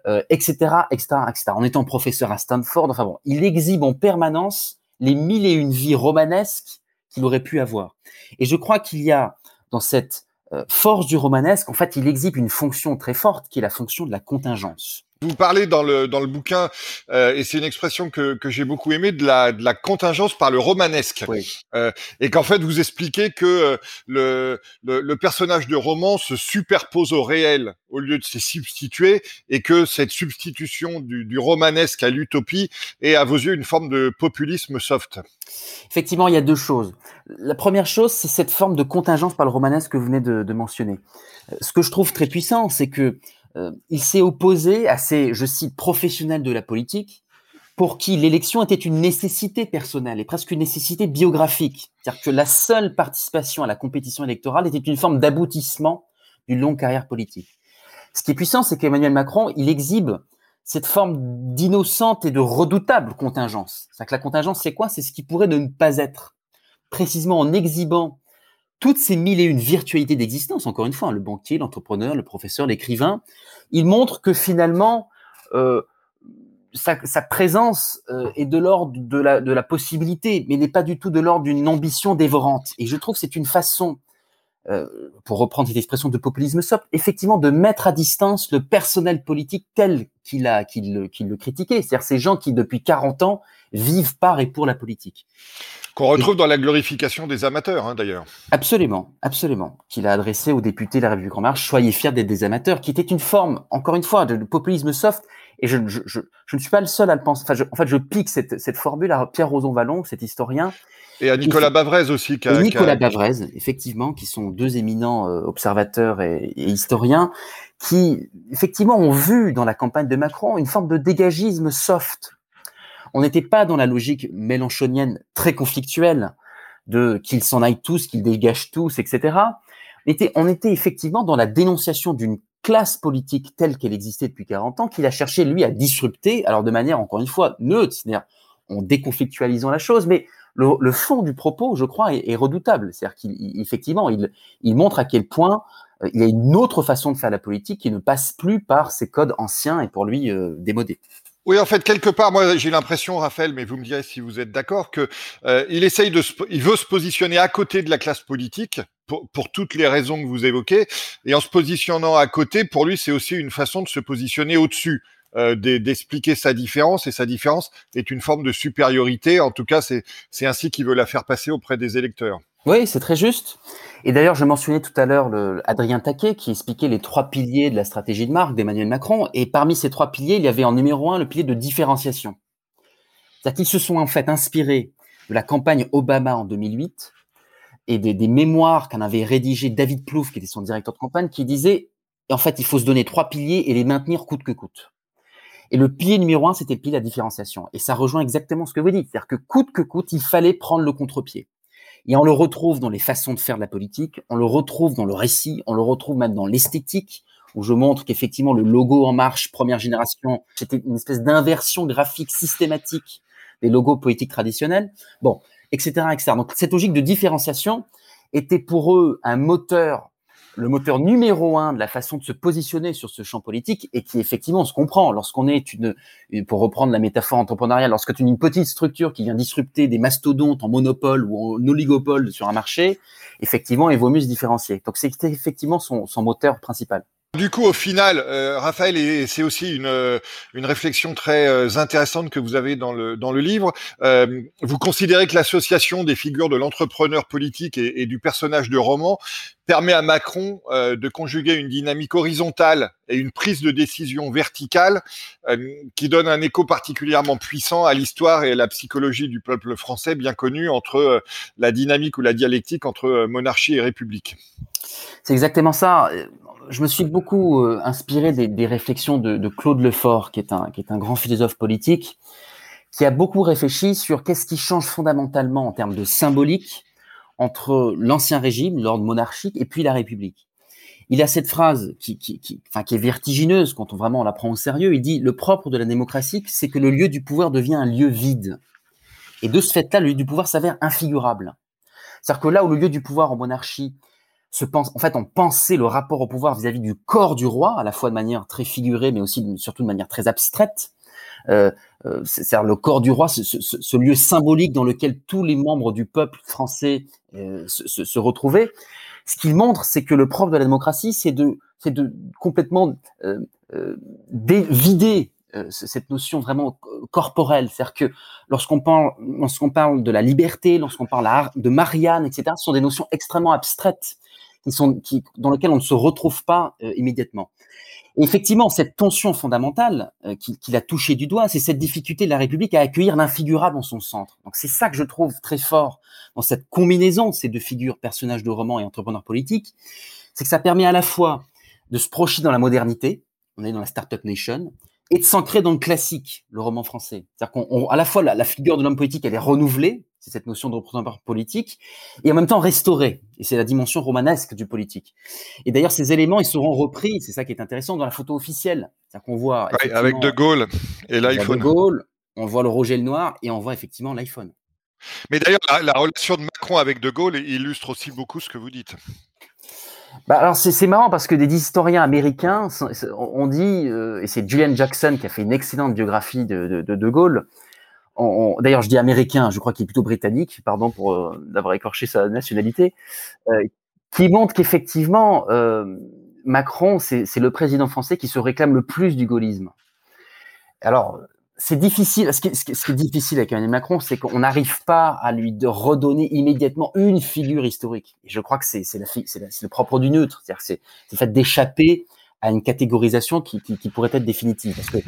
euh, etc., etc., etc. En étant professeur à Stanford. Enfin bon, il exhibe en permanence les mille et une vies romanesques qu'il aurait pu avoir. Et je crois qu'il y a dans cette euh, force du romanesque, en fait, il exhibe une fonction très forte qui est la fonction de la contingence. Vous parlez dans le dans le bouquin euh, et c'est une expression que, que j'ai beaucoup aimée de la de la contingence par le romanesque euh, et qu'en fait vous expliquez que euh, le, le, le personnage de roman se superpose au réel au lieu de se substituer et que cette substitution du, du romanesque à l'utopie est à vos yeux une forme de populisme soft. Effectivement, il y a deux choses. La première chose, c'est cette forme de contingence par le romanesque que vous venez de, de mentionner. Euh, ce que je trouve très puissant, c'est que il s'est opposé à ces, je cite, professionnels de la politique, pour qui l'élection était une nécessité personnelle et presque une nécessité biographique. C'est-à-dire que la seule participation à la compétition électorale était une forme d'aboutissement d'une longue carrière politique. Ce qui est puissant, c'est qu'Emmanuel Macron, il exhibe cette forme d'innocente et de redoutable contingence. C'est-à-dire que la contingence, c'est quoi? C'est ce qui pourrait ne pas être. Précisément en exhibant toutes ces mille et une virtualités d'existence, encore une fois, hein, le banquier, l'entrepreneur, le professeur, l'écrivain, il montre que finalement, euh, sa, sa, présence euh, est de l'ordre de la, de la possibilité, mais n'est pas du tout de l'ordre d'une ambition dévorante. Et je trouve que c'est une façon, euh, pour reprendre cette expression de populisme soft, effectivement de mettre à distance le personnel politique tel qu'il a, qu'il le, qu'il le critiquait. C'est-à-dire ces gens qui, depuis 40 ans, vivent par et pour la politique. Qu'on retrouve dans la glorification des amateurs, hein, d'ailleurs. Absolument, absolument. Qu'il a adressé aux députés de la République en marche, soyez fiers d'être des amateurs, qui était une forme, encore une fois, de, populisme soft. Et je, je, je, je, ne suis pas le seul à le penser. Enfin, je, en fait, je pique cette, cette formule à Pierre Roson-Vallon, cet historien. Et à Nicolas Bavrez aussi. Qui a, Nicolas qui a... Bavrez, effectivement, qui sont deux éminents euh, observateurs et, et, historiens, qui, effectivement, ont vu dans la campagne de Macron une forme de dégagisme soft, on n'était pas dans la logique mélanchonienne très conflictuelle de qu'ils s'en aillent tous, qu'ils dégagent tous, etc. On était, on était effectivement dans la dénonciation d'une classe politique telle qu'elle existait depuis 40 ans, qu'il a cherché, lui, à disrupter, alors de manière, encore une fois, neutre, c'est-à-dire en déconflictualisant la chose, mais le, fond du propos, je crois, est, redoutable. C'est-à-dire qu'effectivement, il, montre à quel point euh, il y a une autre façon de faire la politique qui ne passe plus par ces codes anciens et pour lui euh, démodés. Oui, en fait, quelque part, moi, j'ai l'impression, Raphaël, mais vous me direz si vous êtes d'accord, que euh, il essaye de, il veut se positionner à côté de la classe politique pour, toutes les raisons que vous évoquez, et en se positionnant à côté, pour lui, c'est aussi une façon de se positionner au-dessus. Euh, d'expliquer sa différence et sa différence est une forme de supériorité. En tout cas, c'est ainsi qu'il veut la faire passer auprès des électeurs. Oui, c'est très juste. Et d'ailleurs, je mentionnais tout à l'heure Adrien Taquet qui expliquait les trois piliers de la stratégie de marque d'Emmanuel Macron. Et parmi ces trois piliers, il y avait en numéro un le pilier de différenciation. C'est-à-dire qu'ils se sont en fait inspirés de la campagne Obama en 2008 et des, mémoires qu'en avait rédigé David Plouffe, qui était son directeur de campagne, qui disait en fait, il faut se donner trois piliers et les maintenir coûte que coûte. Et le pilier numéro un, c'était le pilier de la différenciation. Et ça rejoint exactement ce que vous dites. C'est-à-dire que coûte que coûte, il fallait prendre le contre-pied. Et on le retrouve dans les façons de faire de la politique, on le retrouve dans le récit, on le retrouve même dans l'esthétique, où je montre qu'effectivement le logo En Marche, première génération, c'était une espèce d'inversion graphique systématique des logos politiques traditionnels. Bon, etc., etc. Donc cette logique de différenciation était pour eux un moteur le moteur numéro un de la façon de se positionner sur ce champ politique et qui effectivement se comprend lorsqu'on est une, pour reprendre la métaphore entrepreneuriale, lorsque tu une petite structure qui vient disrupter des mastodontes en monopole ou en oligopole sur un marché, effectivement, il vaut mieux se différencier. Donc c'est effectivement son moteur principal. Du coup, au final, euh, Raphaël, et c'est aussi une, euh, une réflexion très euh, intéressante que vous avez dans le, dans le livre. vous considérez que l'association des figures de l'entrepreneur politique et, du personnage de roman permet à Macron de conjuguer une dynamique horizontale et une prise de décision verticale qui donne un écho particulièrement puissant à l'histoire et à la psychologie du peuple français bien connu entre la dynamique ou la dialectique entre monarchie et république. C'est exactement ça je me suis beaucoup euh, inspiré des, réflexions de, de, Claude Lefort, qui est, un, qui est un grand philosophe politique, qui a beaucoup réfléchi sur qu'est-ce qui change fondamentalement en termes de symbolique entre l'ancien régime, l'ordre monarchique, et puis la République. Il a cette phrase qui, qui, est vertigineuse quand on vraiment la prend au sérieux. Il dit le propre de la démocratie, c'est que le lieu du pouvoir devient un lieu vide. Et de ce fait-là, le lieu du pouvoir s'avère infigurable. C'est-à-dire que là où le lieu du pouvoir en monarchie se pense, en fait, on pensait le rapport au pouvoir vis-à-vis du corps du roi, à la fois de manière très figurée, mais aussi surtout de manière très abstraite. Euh, euh, c'est-à-dire le corps du roi, ce, ce, ce, lieu symbolique dans lequel tous les membres du peuple français euh, se, se, retrouvaient. Ce qu'il montre, c'est que le propre de la démocratie, c'est de, de complètement euh, euh vider cette notion vraiment corporelle, c'est-à-dire que lorsqu'on parle, lorsqu'on parle de la liberté, lorsqu'on parle de Marianne, etc., ce sont des notions extrêmement abstraites qui sont, qui, dans lequel on ne se retrouve pas euh, immédiatement. Et effectivement, cette tension fondamentale euh, qu'il a touché du doigt, c'est cette difficulté de la République à accueillir l'infigurable en son centre. Donc c'est ça que je trouve très fort dans cette combinaison ces deux figures, personnages de roman et entrepreneurs politiques, c'est que ça permet à la fois de se projeter dans la modernité, on est dans la Startup Nation, et de s'ancrer dans le classique, le roman français. C'est-à-dire qu'à la fois la figure de l'homme politique, elle est renouvelée, c'est cette notion de représentant politique, et en même temps restaurée. Et c'est la dimension romanesque du politique. Et d'ailleurs, ces éléments, ils seront repris, c'est ça qui est intéressant, dans la photo officielle. C'est-à-dire qu'on voit... avec De Gaulle et l'iPhone. De Gaulle, on voit le Roger le Noir, et on voit effectivement l'iPhone. Mais d'ailleurs, la, relation de Macron avec De Gaulle illustre aussi beaucoup ce que vous dites. Bah alors c'est marrant parce que des historiens américains ont dit, euh, et c'est Julian Jackson qui a fait une excellente biographie de De, de, de Gaulle, d'ailleurs je dis américain, je crois qu'il est plutôt britannique, pardon pour euh, d'avoir écorché sa nationalité, euh, qui montre qu'effectivement euh, Macron, c'est le président français qui se réclame le plus du gaullisme. Alors c'est difficile. Ce qui, est difficile avec Emmanuel Macron, c'est qu'on n'arrive pas à lui de redonner immédiatement une figure historique. Et je crois que c'est le propre du neutre, c'est-à-dire c'est le fait d'échapper à une catégorisation qui, qui, qui, pourrait être définitive. Parce que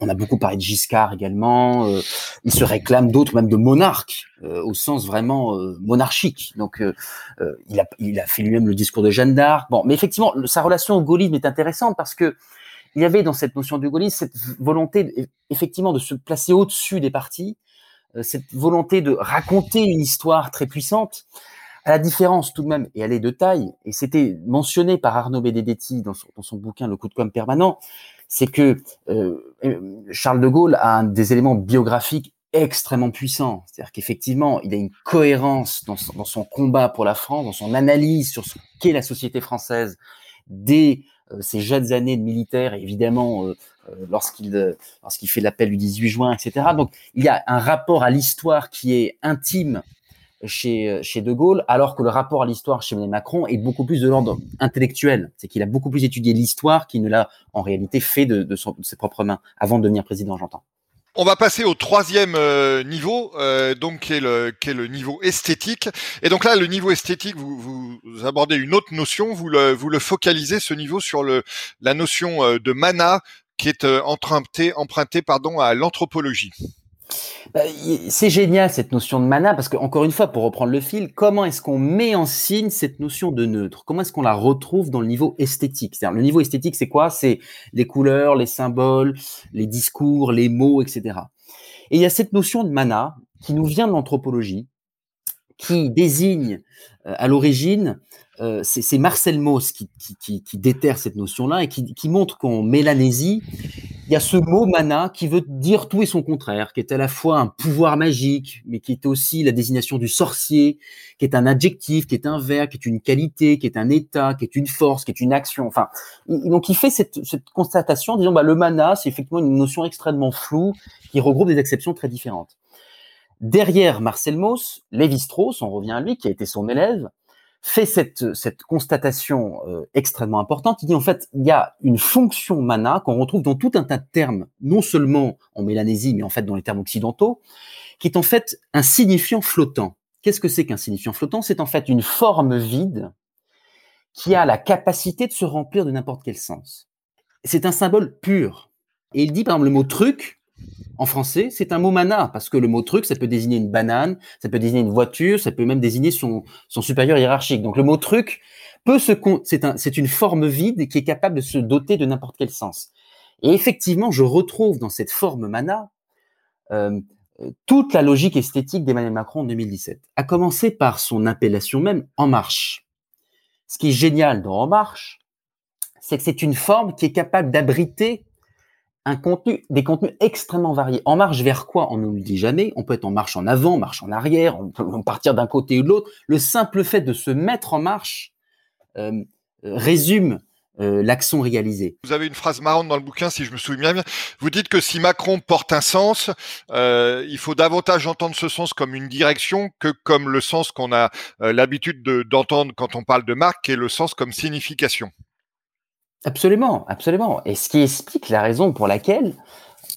on, a beaucoup parlé de Giscard également. Euh, il se réclame d'autres, même de monarques, euh, au sens vraiment euh, monarchique. Donc, euh, il, a, il a fait lui-même le discours de Jeanne d'Arc. Bon, mais effectivement, sa relation au gaullisme est intéressante parce que il y avait dans cette notion du gaullisme cette volonté, effectivement, de se placer au-dessus des partis, cette volonté de raconter une histoire très puissante à la différence tout de même, et elle est de taille, et c'était mentionné par Arnaud Benedetti dans son, bouquin Le coup de com permanent, c'est que euh, Charles de Gaulle a un des éléments biographiques extrêmement puissants. C'est-à-dire qu'effectivement, il a une cohérence dans son, combat pour la France, dans son analyse sur ce qu'est la société française dès euh, ses jeunes années de militaire, évidemment, euh, euh lorsqu'il euh, lorsqu'il fait l'appel du 18 juin, etc. Donc, il y a un rapport à l'histoire qui est intime chez, euh, chez De Gaulle, alors que le rapport à l'histoire chez Macron est beaucoup plus de l'ordre intellectuel. C'est qu'il a beaucoup plus étudié l'histoire qu'il ne l'a en réalité fait de, de, son, de, ses propres mains, avant de devenir président, j'entends. On va passer au troisième euh, niveau, euh, donc qui est, le, qui est le niveau esthétique. Et donc là, le niveau esthétique, vous, vous abordez une autre notion, vous le, vous le focalisez ce niveau sur le, la notion euh, de mana qui est euh, emprunté, emprunté pardon, à l'anthropologie. Bah, c'est génial cette notion de mana parce que encore une fois, pour reprendre le fil, comment est-ce qu'on met en signe cette notion de neutre? Comment est-ce qu'on la retrouve dans le niveau esthétique? C'est-à-dire le niveau esthétique, c'est quoi? C'est les couleurs, les symboles, les discours, les mots, etc. Et il y a cette notion de mana qui nous vient de l'anthropologie, qui désigne euh, à l'origine, euh, c'est Marcel Mauss qui, déterre cette notion-là et qui, qui montre qu'en Mélanésie, il y a ce mot mana qui veut dire tout et son contraire, qui est à la fois un pouvoir magique, mais qui est aussi la désignation du sorcier, qui est un adjectif, qui est un verbe, qui est une qualité, qui est un état, qui est une force, qui est une action. Enfin, donc il fait cette, cette constatation en disant bah, le mana, c'est effectivement une notion extrêmement floue qui regroupe des exceptions très différentes. Derrière Marcel Mauss, Lévi-Strauss, on revient à lui, qui a été son élève, fait cette, cette constatation euh, extrêmement importante. Il dit en fait, il y a une fonction mana qu'on retrouve dans tout un tas de termes, non seulement en Mélanésie, mais en fait dans les termes occidentaux, qui est en fait un signifiant flottant. Qu'est-ce que c'est qu'un signifiant flottant? C'est en fait une forme vide qui a la capacité de se remplir de n'importe quel sens. C'est un symbole pur. Et il dit par exemple le mot truc, en français, c'est un mot mana, parce que le mot truc, ça peut désigner une banane, ça peut désigner une voiture, ça peut même désigner son, son supérieur hiérarchique. Donc le mot truc peut se, c'est un, une forme vide qui est capable de se doter de n'importe quel sens. Et effectivement, je retrouve dans cette forme mana euh, toute la logique esthétique d'Emmanuel Macron en 2017, à commencer par son appellation même En Marche. Ce qui est génial dans En Marche, c'est que c'est une forme qui est capable d'abriter un contenu, des contenus extrêmement variés. En marche vers quoi On ne nous le dit jamais. On peut être en marche en avant, marche en arrière, on peut partir d'un côté ou de l'autre. Le simple fait de se mettre en marche euh, résume euh, l'action réalisée. Vous avez une phrase marrante dans le bouquin, si je me souviens bien. Vous dites que si Macron porte un sens, euh, il faut davantage entendre ce sens comme une direction que comme le sens qu'on a euh, l'habitude d'entendre quand on parle de marque, qui est le sens comme signification. Absolument, absolument. Et ce qui explique la raison pour laquelle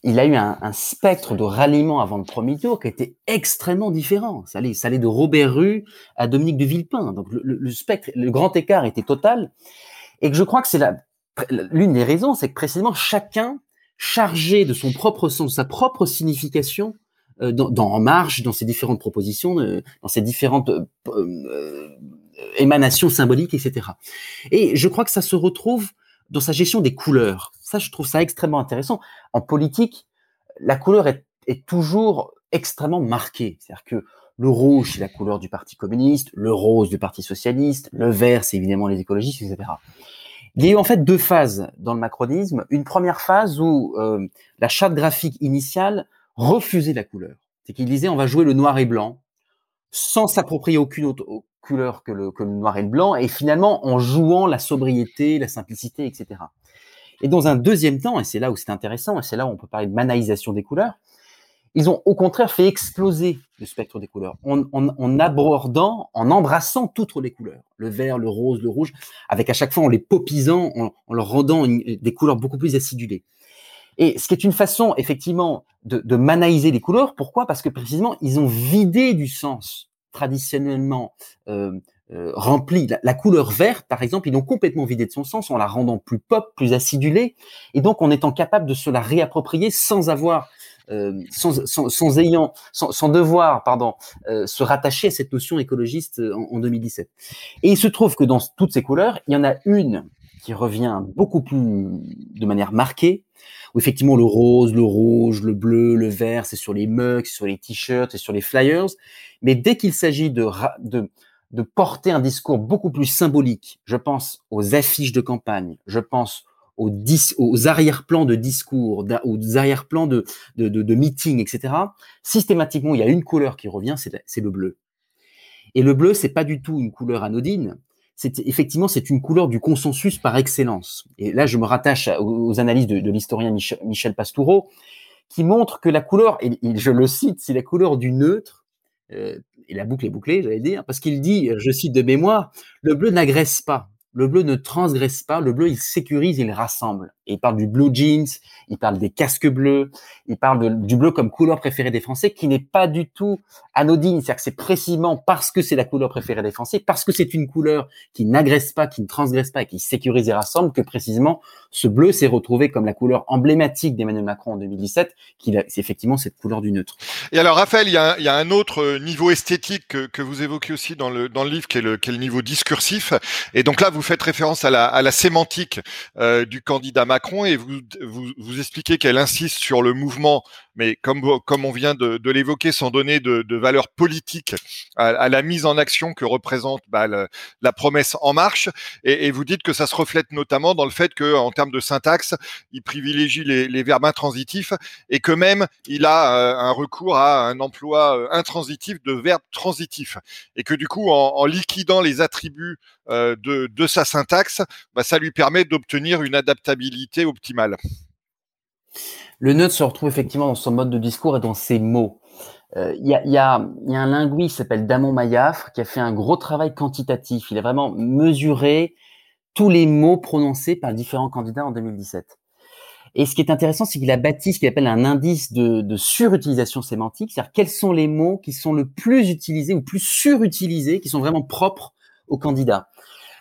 il a eu un, spectre de ralliement avant le premier tour qui était extrêmement différent. Ça allait, de Robert Rue à Dominique de Villepin. Donc le, spectre, le grand écart était total. Et que je crois que c'est l'une des raisons, c'est que précisément chacun chargé de son propre sens, sa propre signification euh, dans, En Marche, dans ses différentes propositions, euh, dans ses différentes euh, émanations symboliques, etc. Et je crois que ça se retrouve dans sa gestion des couleurs. Ça, je trouve ça extrêmement intéressant. En politique, la couleur est, toujours extrêmement marquée. C'est-à-dire que le rouge, c'est la couleur du Parti communiste, le rose du Parti socialiste, le vert, c'est évidemment les écologistes, etc. Il y a eu en fait deux phases dans le macronisme. Une première phase où euh, la charte graphique initiale refusait la couleur. C'est qu'il disait on va jouer le noir et blanc sans s'approprier aucune autre, couleur que le, noir et le blanc, et finalement en jouant la sobriété, la simplicité, etc. Et dans un deuxième temps, et c'est là où c'est intéressant, et c'est là où on peut parler de manaïsation des couleurs, ils ont au contraire fait exploser le spectre des couleurs, en, abordant, en embrassant toutes les couleurs, le vert, le rose, le rouge, avec à chaque fois en les popisant, en, leur rendant des couleurs beaucoup plus acidulées. Et ce qui est une façon, effectivement, de, de manaïser les couleurs. Pourquoi? Parce que précisément, ils ont vidé du sens traditionnellement euh, euh, rempli. La, couleur verte, par exemple, ils l'ont complètement vidé de son sens en la rendant plus pop, plus acidulée, et donc en étant capable de se la réapproprier sans avoir, euh, sans, sans, sans, ayant, sans, sans, devoir, pardon, euh, se rattacher à cette notion écologiste en, en 2017. Et il se trouve que dans toutes ces couleurs, il y en a une qui revient beaucoup plus de manière marquée, où effectivement le rose, le rouge, le bleu, le vert, c'est sur les mugs, sur les t-shirts, et sur les flyers. Mais dès qu'il s'agit de, porter un discours beaucoup plus symbolique, je pense aux affiches de campagne, je pense aux, arrière-plans de discours, aux arrière-plans de, de meetings, etc. Systématiquement, il y a une couleur qui revient, c'est le bleu. Et le bleu, c'est pas du tout une couleur anodine c'est effectivement c'est une couleur du consensus par excellence. Et là, je me rattache aux, analyses de, l'historien Michel, Pastoureau, qui montre que la couleur, et, je le cite, c'est la couleur du neutre. Euh, et la boucle est bouclée, j'allais dire, parce qu'il dit, je cite de mémoire, le bleu n'agresse pas. Le bleu ne transgresse pas, le bleu il sécurise, il rassemble. Et il parle du blue jeans, il parle des casques bleus, il parle du bleu comme couleur préférée des Français, qui n'est pas du tout anodine. C'est-à-dire que c'est précisément parce que c'est la couleur préférée des Français, parce que c'est une couleur qui n'agresse pas, qui ne transgresse pas et qui sécurise et rassemble, que précisément ce bleu s'est retrouvé comme la couleur emblématique d'Emmanuel Macron en 2017, qui c'est effectivement cette couleur du neutre. Et alors Raphaël, il y a, un autre euh, niveau esthétique que, vous évoquez aussi dans le, livre, qui est le, est niveau discursif. Et donc là, faites référence à la, à la sémantique euh, du candidat Macron et vous, vous, vous expliquez qu'elle insiste sur le mouvement, mais comme, on vient de, l'évoquer, sans donner de, valeur politique à, la mise en action que représente bah, la promesse En Marche. Et, vous dites que ça se reflète notamment dans le fait que, en termes de syntaxe, il privilégie les, verbes intransitifs et que même il a euh, un recours à un emploi euh, intransitif de verbes transitifs. Et que du coup, en, liquidant les attributs euh, de, de, sa syntaxe, bah, ça lui permet d'obtenir une adaptabilité optimale. Le neutre se retrouve effectivement dans son mode de discours et dans ses mots. Il euh, y, a, un linguiste qui s'appelle Damon Mayafre qui a fait un gros travail quantitatif. Il a vraiment mesuré tous les mots prononcés par différents candidats en 2017. Et ce qui est intéressant, c'est qu'il a bâti ce qu'il appelle un indice de, de surutilisation sémantique, c'est-à-dire quels sont les mots qui sont le plus utilisés ou plus surutilisés, qui sont vraiment propres aux candidats.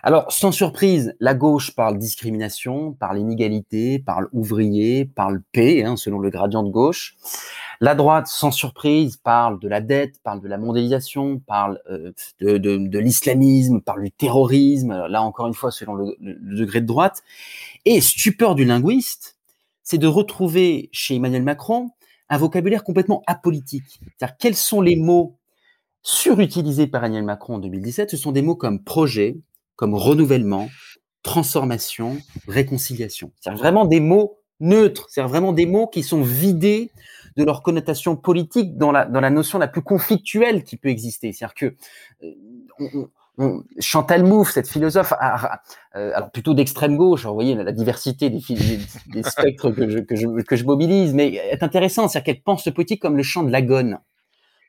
Alors, sans surprise, la gauche parle discrimination, parle inégalité, parle ouvrier, parle paix, hein, selon le gradient de gauche. La droite, sans surprise, parle de la dette, parle de la mondialisation, parle euh, de, de, l'islamisme, parle du terrorisme, là encore une fois selon le, le, degré de droite. Et stupeur du linguiste, c'est de retrouver chez Emmanuel Macron un vocabulaire complètement apolitique. C'est-à-dire quels sont les mots surutilisés par Emmanuel Macron en 2017 Ce sont des mots comme projet, comme renouvellement, transformation, réconciliation. C'est vraiment des mots neutres, c'est vraiment des mots qui sont vidés de leur connotation politique dans la, dans la notion la plus conflictuelle qui peut exister. C'est-à-dire que euh, on, on, Chantal Mouffe, cette philosophe, euh, alors plutôt d'extrême gauche, vous voyez la diversité des, des, spectres que je, que, je, que je mobilise, mais est intéressant, c'est-à-dire qu'elle pense le politique comme le champ de l'agone,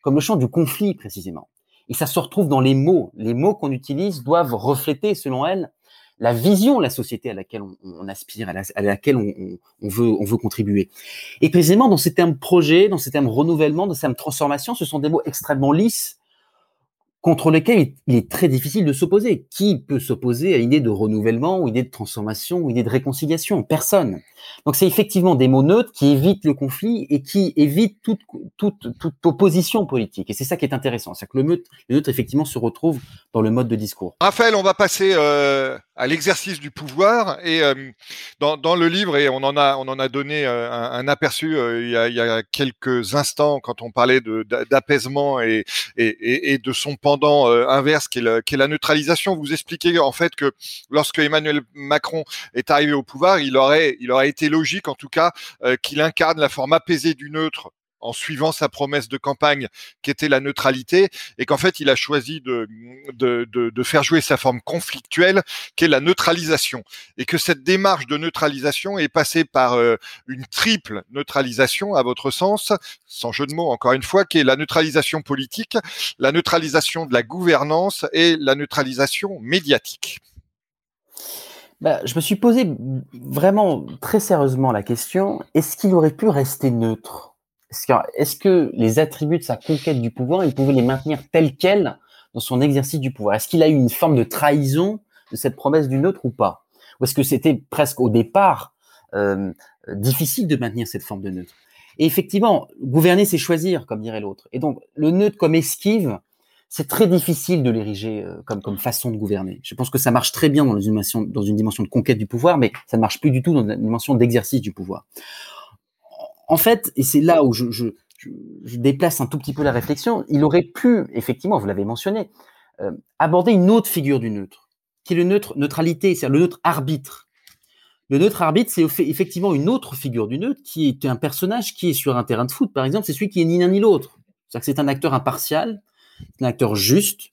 comme le champ du conflit précisément. Et ça se retrouve dans les mots. Les mots qu'on utilise doivent refléter, selon elle, la vision de la société à laquelle on, aspire, à, laquelle on, on, veut, on veut contribuer. Et précisément dans ces termes projet, dans ces termes renouvellement, dans ces termes transformation, ce sont des mots extrêmement lisses contre lesquels il est très difficile de s'opposer. Qui peut s'opposer à l'idée de renouvellement ou idée de transformation ou idée de réconciliation? Personne. Donc c'est effectivement des mots neutres qui évitent le conflit et qui évitent toute, toute, toute opposition politique. Et c'est ça qui est intéressant. C'est que le, neutre, le neutre, effectivement, se retrouve dans le mode de discours. Raphaël, on va passer euh, à l'exercice du pouvoir. Et euh, dans, le livre, et on en a, on en a donné euh, un, aperçu il y, a, il, y a, quelques instants quand on parlait d'apaisement et, et, de son pendant euh, inverse qui est, le, qui est, la neutralisation. Vous expliquez en fait que lorsque Emmanuel Macron est arrivé au pouvoir, il aurait, il aurait été logique en tout cas euh, qu'il incarne la forme apaisée du neutre en suivant sa promesse de campagne qui était la neutralité et qu'en fait il a choisi de, faire jouer sa forme conflictuelle qui est la neutralisation et que cette démarche de neutralisation est passée par euh, une triple neutralisation à votre sens, sans jeu de mots encore une fois, qui est la neutralisation politique, la neutralisation de la gouvernance et la neutralisation médiatique. Bah, je me suis posé vraiment très sérieusement la question, est-ce qu'il aurait pu rester neutre? Est-ce que les attributs de sa conquête du pouvoir, il pouvait les maintenir tels quels dans son exercice du pouvoir? Est-ce qu'il a eu une forme de trahison de cette promesse du neutre ou pas? Ou est-ce que c'était presque au départ euh, difficile de maintenir cette forme de neutre? Et effectivement, gouverner, c'est choisir, comme dirait l'autre. Et donc, le neutre comme esquive, c'est très difficile de l'ériger euh, comme, comme façon de gouverner. Je pense que ça marche très bien dans une, dimension, dans une dimension de conquête du pouvoir, mais ça ne marche plus du tout dans une dimension d'exercice du pouvoir. En fait, et c'est là où je, déplace un tout petit peu la réflexion, il aurait pu, effectivement, vous l'avez mentionné, euh, aborder une autre figure du neutre, qui est le neutre neutralité, c'est-à-dire le neutre arbitre. Le neutre arbitre, c'est effectivement une autre figure du neutre, qui est un personnage qui est sur un terrain de foot, par exemple, c'est celui qui est ni l'un ni l'autre. C'est-à-dire que c'est un acteur impartial, c'est un acteur juste,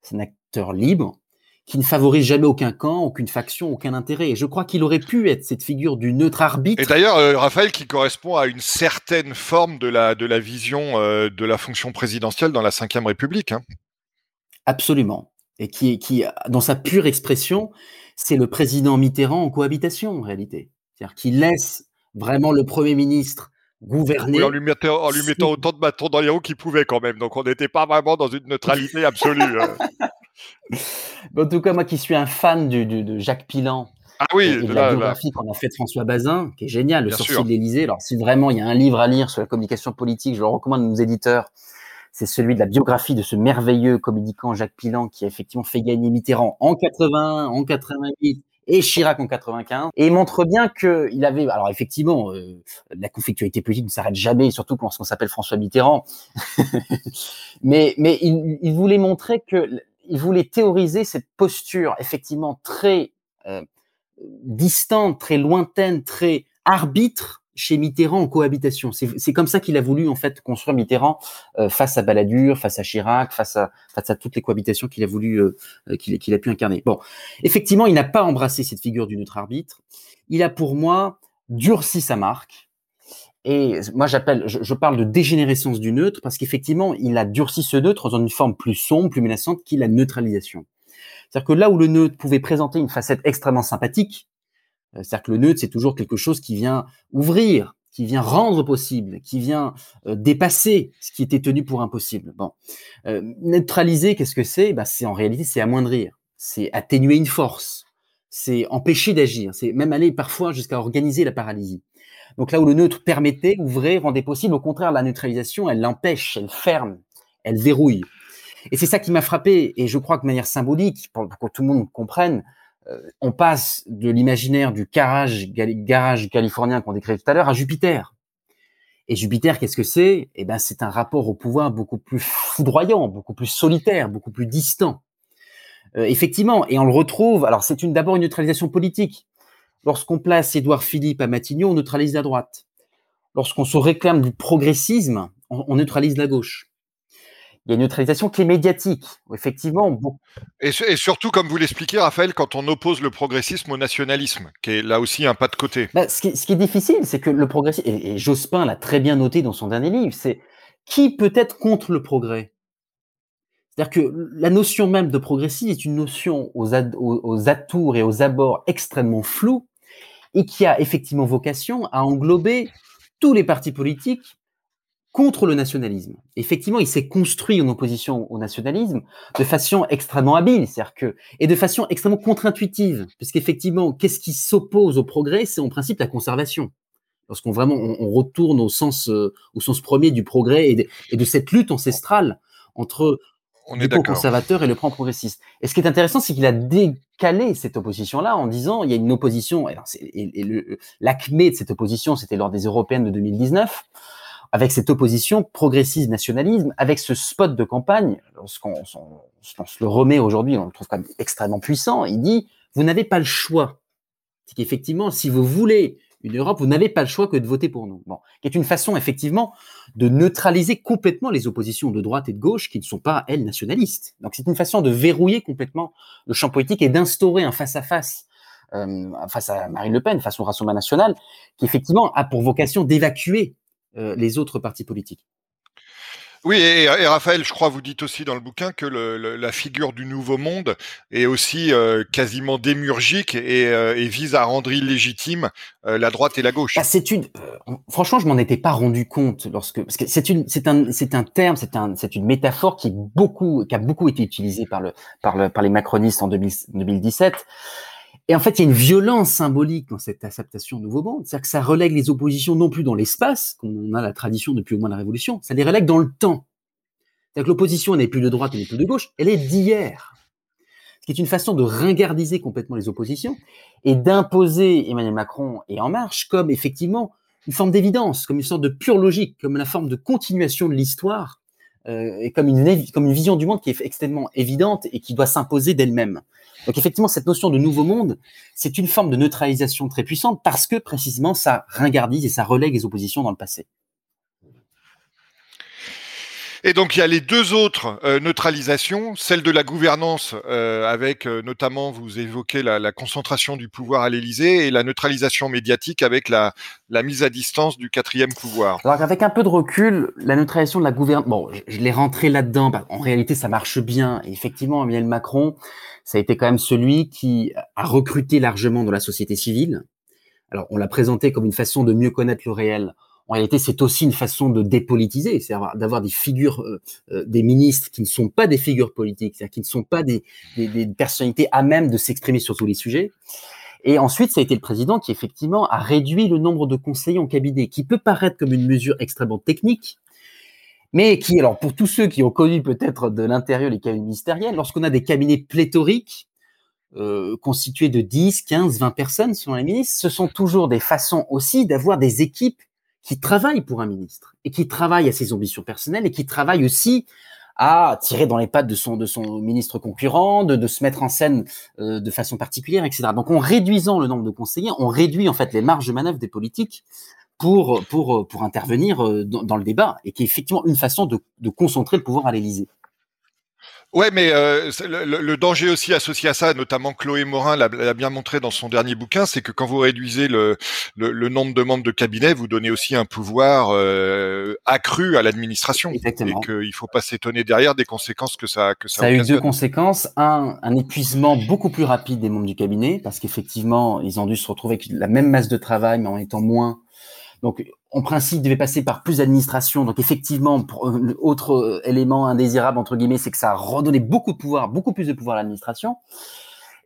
c'est un acteur libre, qui ne favorise jamais aucun camp, aucune faction, aucun intérêt. Et je crois qu'il aurait pu être cette figure du neutre arbitre. Et d'ailleurs, euh, Raphaël, qui correspond à une certaine forme de la, de la vision euh, de la fonction présidentielle dans la Ve République. Hein. Absolument. Et qui, qui, dans sa pure expression, c'est le président Mitterrand en cohabitation, en réalité. C'est-à-dire qu'il laisse vraiment le Premier ministre gouverner. en, lui mettant, lui mettant autant de bâtons dans les roues qu'il pouvait quand même. Donc on n'était pas vraiment dans une neutralité absolue. En tout cas, moi qui suis un fan de Jacques Pilan, ah oui, et, la biographie qu'on a faite de François Bazin, qui est génial, le sorcier de l'Élysée. Alors si vraiment il y a un livre à lire sur la communication politique, je le recommande à nos éditeurs. C'est celui de la biographie de ce merveilleux communicant Jacques Pilan qui a effectivement fait gagner Mitterrand en 80, en 88 et Chirac en 95. Et il montre bien qu'il avait, alors effectivement, euh, la conflictualité politique ne s'arrête jamais, surtout lorsqu'on s'appelle François Mitterrand. mais mais il, il, voulait montrer que il voulait théoriser cette posture effectivement très euh, distante, très lointaine, très arbitre chez Mitterrand en cohabitation. C'est comme ça qu'il a voulu en fait construire Mitterrand euh, face à Balladur, face à Chirac, face à face à toutes les cohabitations qu'il a voulu euh, qu'il a pu incarner. Bon, effectivement, il n'a pas embrassé cette figure du neutre arbitre. Il a pour moi durci sa marque. Et moi, j'appelle, je, je, parle de dégénérescence du neutre parce qu'effectivement, il a durci ce neutre dans une forme plus sombre, plus menaçante, qui la neutralisation. C'est-à-dire que là où le neutre pouvait présenter une facette extrêmement sympathique, euh, c'est-à-dire que le neutre, c'est toujours quelque chose qui vient ouvrir, qui vient rendre possible, qui vient euh, dépasser ce qui était tenu pour impossible. Bon, euh, neutraliser, qu'est-ce que c'est? Bah, C'est en réalité, c'est amoindrir, c'est atténuer une force, c'est empêcher d'agir, c'est même aller parfois jusqu'à organiser la paralysie. Donc là où le neutre permettait, ouvrait, rendait possible, au contraire, la neutralisation, elle l'empêche, elle ferme, elle verrouille. Et c'est ça qui m'a frappé, et je crois que de manière symbolique, pour, que tout le monde comprenne, euh, on passe de l'imaginaire du garage, californien qu'on décrit tout à l'heure à Jupiter. Et Jupiter, qu'est-ce que c'est? Eh ben, c'est un rapport au pouvoir beaucoup plus foudroyant, beaucoup plus solitaire, beaucoup plus distant. Euh, effectivement, et on le retrouve. Alors, c'est une d'abord une neutralisation politique. Lorsqu'on place Édouard Philippe à Matignon, on neutralise la droite. Lorsqu'on se réclame du progressisme, on neutralise la gauche il y a une neutralisation qui est médiatique, effectivement. Bon. Et, surtout, comme vous l'expliquez, Raphaël, quand on oppose le progressisme au nationalisme, qui est là aussi un pas de côté. Bah, ce, qui, est difficile, c'est que le progressisme, et, Jospin l'a très bien noté dans son dernier livre, c'est qui peut être contre le progrès? C'est-à-dire que la notion même de progressisme est une notion aux, aux atours et aux abords extrêmement flous et qui a effectivement vocation à englober tous les partis politiques contre le nationalisme. Effectivement, il s'est construit en opposition au nationalisme de façon extrêmement habile, c'est-à-dire et de façon extrêmement contre-intuitive, puisqu'effectivement, qu'est-ce qui s'oppose au progrès C'est en principe la conservation. Lorsqu'on vraiment on, retourne au sens euh, au sens premier du progrès et de, cette lutte ancestrale entre on le conservateur et le plan progressiste. Et ce qui est intéressant, c'est qu'il a décalé cette opposition-là en disant il y a une opposition. Et, et l'acmé de cette opposition, c'était lors des européennes de 2019 avec cette opposition progressisme-nationalisme, avec ce spot de campagne, lorsqu'on se le remet aujourd'hui, on le trouve quand même extrêmement puissant, il dit, vous n'avez pas le choix. C'est qu'effectivement, si vous voulez une Europe, vous n'avez pas le choix que de voter pour nous. Bon, qui est une façon, effectivement, de neutraliser complètement les oppositions de droite et de gauche qui ne sont pas, elles, nationalistes. Donc c'est une façon de verrouiller complètement le champ politique et d'instaurer un face-à-face euh, face à Marine Le Pen, face au Rassemblement national, qui effectivement a pour vocation d'évacuer euh, les autres partis politiques. Oui, et, Raphaël, je crois, vous dites aussi dans le bouquin que la figure du nouveau monde est aussi euh, quasiment démurgique euh, et, vise à rendre illégitime la droite et la gauche. Bah, c'est une, franchement, je m'en étais pas rendu compte lorsque, parce que c'est une, c'est un, c'est un terme, c'est un, c'est une métaphore qui beaucoup, qui a beaucoup été utilisée par le, par le, par les macronistes en 2017. Et en fait, il y a une violence symbolique dans cette acceptation Nouveau Monde. C'est-à-dire que ça relègue les oppositions non plus dans l'espace, comme on a la tradition depuis au moins la Révolution, ça les relègue dans le temps. C'est-à-dire que l'opposition n'est plus de droite, elle n'est plus de gauche, elle est d'hier. Ce qui est une façon de ringardiser complètement les oppositions et d'imposer Emmanuel Macron et En Marche comme effectivement une forme d'évidence, comme une sorte de pure logique, comme la forme de continuation de l'histoire euh, et comme une, comme une vision du monde qui est extrêmement évidente et qui doit s'imposer d'elle-même. Donc effectivement, cette notion de nouveau monde, c'est une forme de neutralisation très puissante parce que précisément ça ringardise et ça relègue les oppositions dans le passé. Et donc il y a les deux autres euh, neutralisations, celle de la gouvernance euh, avec euh, notamment vous évoquez la, la, concentration du pouvoir à l'Élysée et la neutralisation médiatique avec la, la, mise à distance du quatrième pouvoir. Alors avec un peu de recul, la neutralisation de la gouvernance, bon, je, l'ai rentré là-dedans. Bah, en réalité, ça marche bien. Et effectivement, Emmanuel Macron, ça a été quand même celui qui a recruté largement dans la société civile. Alors on l'a présenté comme une façon de mieux connaître le réel en réalité, c'est aussi une façon de dépolitiser, c'est-à-dire d'avoir des figures, euh, euh, des ministres qui ne sont pas des figures politiques, c'est-à-dire qui ne sont pas des, des, des personnalités à même de s'exprimer sur tous les sujets. Et ensuite, ça a été le président qui, effectivement, a réduit le nombre de conseillers en cabinet, qui peut paraître comme une mesure extrêmement technique, mais qui, alors, pour tous ceux qui ont connu peut-être de l'intérieur les cabinets ministériels, lorsqu'on a des cabinets pléthoriques, euh, constitués de 10, 15, 20 personnes selon les ministres, ce sont toujours des façons aussi d'avoir des équipes qui travaille pour un ministre et qui travaille à ses ambitions personnelles et qui travaille aussi à tirer dans les pattes de son ministre concurrent, de, se mettre en scène euh, de façon particulière, etc. Donc en réduisant le nombre de conseillers, on réduit en fait les marges de manœuvre des politiques pour pour pour intervenir euh, dans, dans le débat et qui est effectivement une façon de, de concentrer le pouvoir à l'Élysée. Ouais, mais euh, le, le, danger aussi associé à ça, notamment Chloé Morin l'a bien montré dans son dernier bouquin, c'est que quand vous réduisez le, le, le, nombre de membres de cabinet, vous donnez aussi un pouvoir euh, accru à l'administration. Et qu'il ne faut pas s'étonner derrière des conséquences que ça que ça. Ça a eu deux conséquences. Un, un épuisement beaucoup plus rapide des membres du cabinet, parce qu'effectivement, ils ont dû se retrouver avec la même masse de travail, mais en étant moins donc, en principe, devait passer par plus d'administration. Donc, effectivement, pour, euh, autre euh, élément indésirable, entre guillemets, c'est que ça a redonné beaucoup de pouvoir, beaucoup plus de pouvoir à l'administration.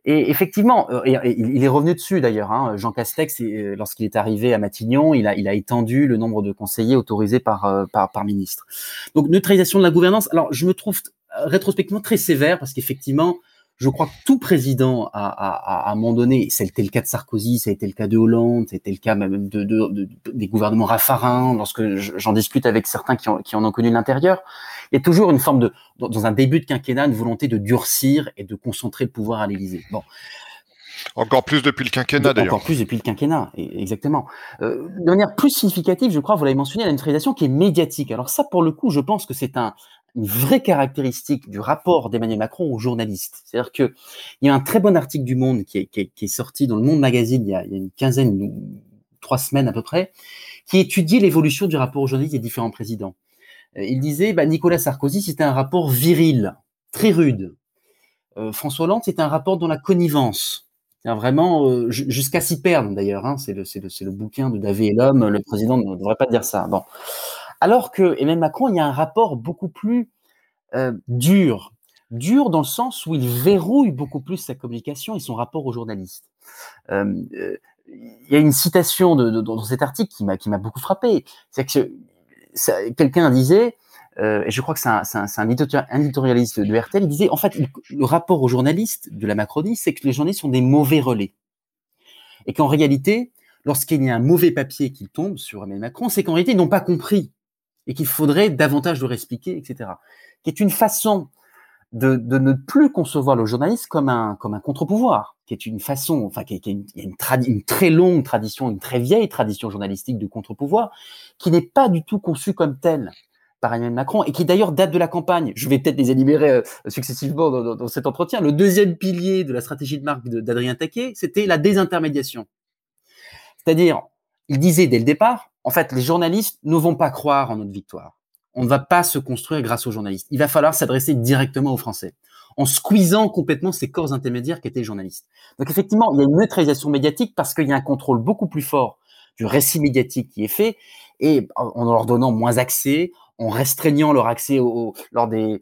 Et effectivement, euh, il est revenu dessus d'ailleurs. Hein, Jean Castex, lorsqu'il est arrivé à Matignon, il a, il a étendu le nombre de conseillers autorisés par, par, par ministre. Donc, neutralisation de la gouvernance. Alors, je me trouve rétrospectivement très sévère parce qu'effectivement, je crois que tout président a, a, à un moment donné, c'était le cas de Sarkozy, ça a été le cas de Hollande, c'était le cas même de, de, de, des gouvernements Raffarin, lorsque j'en discute avec certains qui, ont, qui en ont connu l'intérieur, il y a toujours une forme de, dans un début de quinquennat, une volonté de durcir et de concentrer le pouvoir à l'Élysée. Bon. Encore plus depuis le quinquennat d'ailleurs. Encore plus depuis le quinquennat, exactement. Euh, de manière plus significative, je crois, vous l'avez mentionné, la neutralisation qui est médiatique. Alors ça, pour le coup, je pense que c'est un, une vraie caractéristique du rapport d'Emmanuel Macron aux journalistes. C'est-à-dire que il y a un très bon article du Monde qui est, sorti dans le Monde Magazine il y, a, une quinzaine trois semaines à peu près, qui étudiait l'évolution du rapport aux journalistes des différents présidents. Euh, il disait, bah, Nicolas Sarkozy, c'était un rapport viril, très rude. Euh, François Hollande, c'était un rapport dans la connivence. Vraiment, euh, jusqu'à s'y perdre d'ailleurs. Hein, c'est le, le, le, bouquin de David et l'homme. Le président ne devrait pas dire ça. Bon. Alors que Emmanuel Macron, il y a un rapport beaucoup plus euh, dur, dur dans le sens où il verrouille beaucoup plus sa communication et son rapport aux journalistes. Euh, euh, il y a une citation dans cet article qui m'a beaucoup frappé. C'est que quelqu'un disait, et je crois que c'est un, un, un, éditorialiste de RTL, il disait en fait le rapport aux journalistes de la Macronie, c'est que les journalistes sont des mauvais relais et qu'en réalité, lorsqu'il y a un mauvais papier qui tombe sur Emmanuel Macron, c'est qu'en réalité ils n'ont pas compris et qu'il faudrait davantage leur expliquer, etc. Qui est une façon de, ne plus concevoir le journaliste comme un, comme un contre-pouvoir, qui est une façon, enfin, qui, qui une, une, très longue tradition, une très vieille tradition journalistique de contre-pouvoir, qui n'est pas du tout conçue comme telle par Emmanuel Macron et qui d'ailleurs date de la campagne. Je vais peut-être les énumérer euh, successivement dans, dans, dans, cet entretien. Le deuxième pilier de la stratégie de marque d'Adrien Taquet, c'était la désintermédiation. C'est-à-dire, il disait dès le départ, en fait, les journalistes ne vont pas croire en notre victoire. On ne va pas se construire grâce aux journalistes. Il va falloir s'adresser directement aux Français, en squeezant complètement ces corps intermédiaires qui étaient les journalistes. Donc effectivement, il y a une neutralisation médiatique parce qu'il y a un contrôle beaucoup plus fort du récit médiatique qui est fait, et en leur donnant moins accès, en restreignant leur accès lors, des,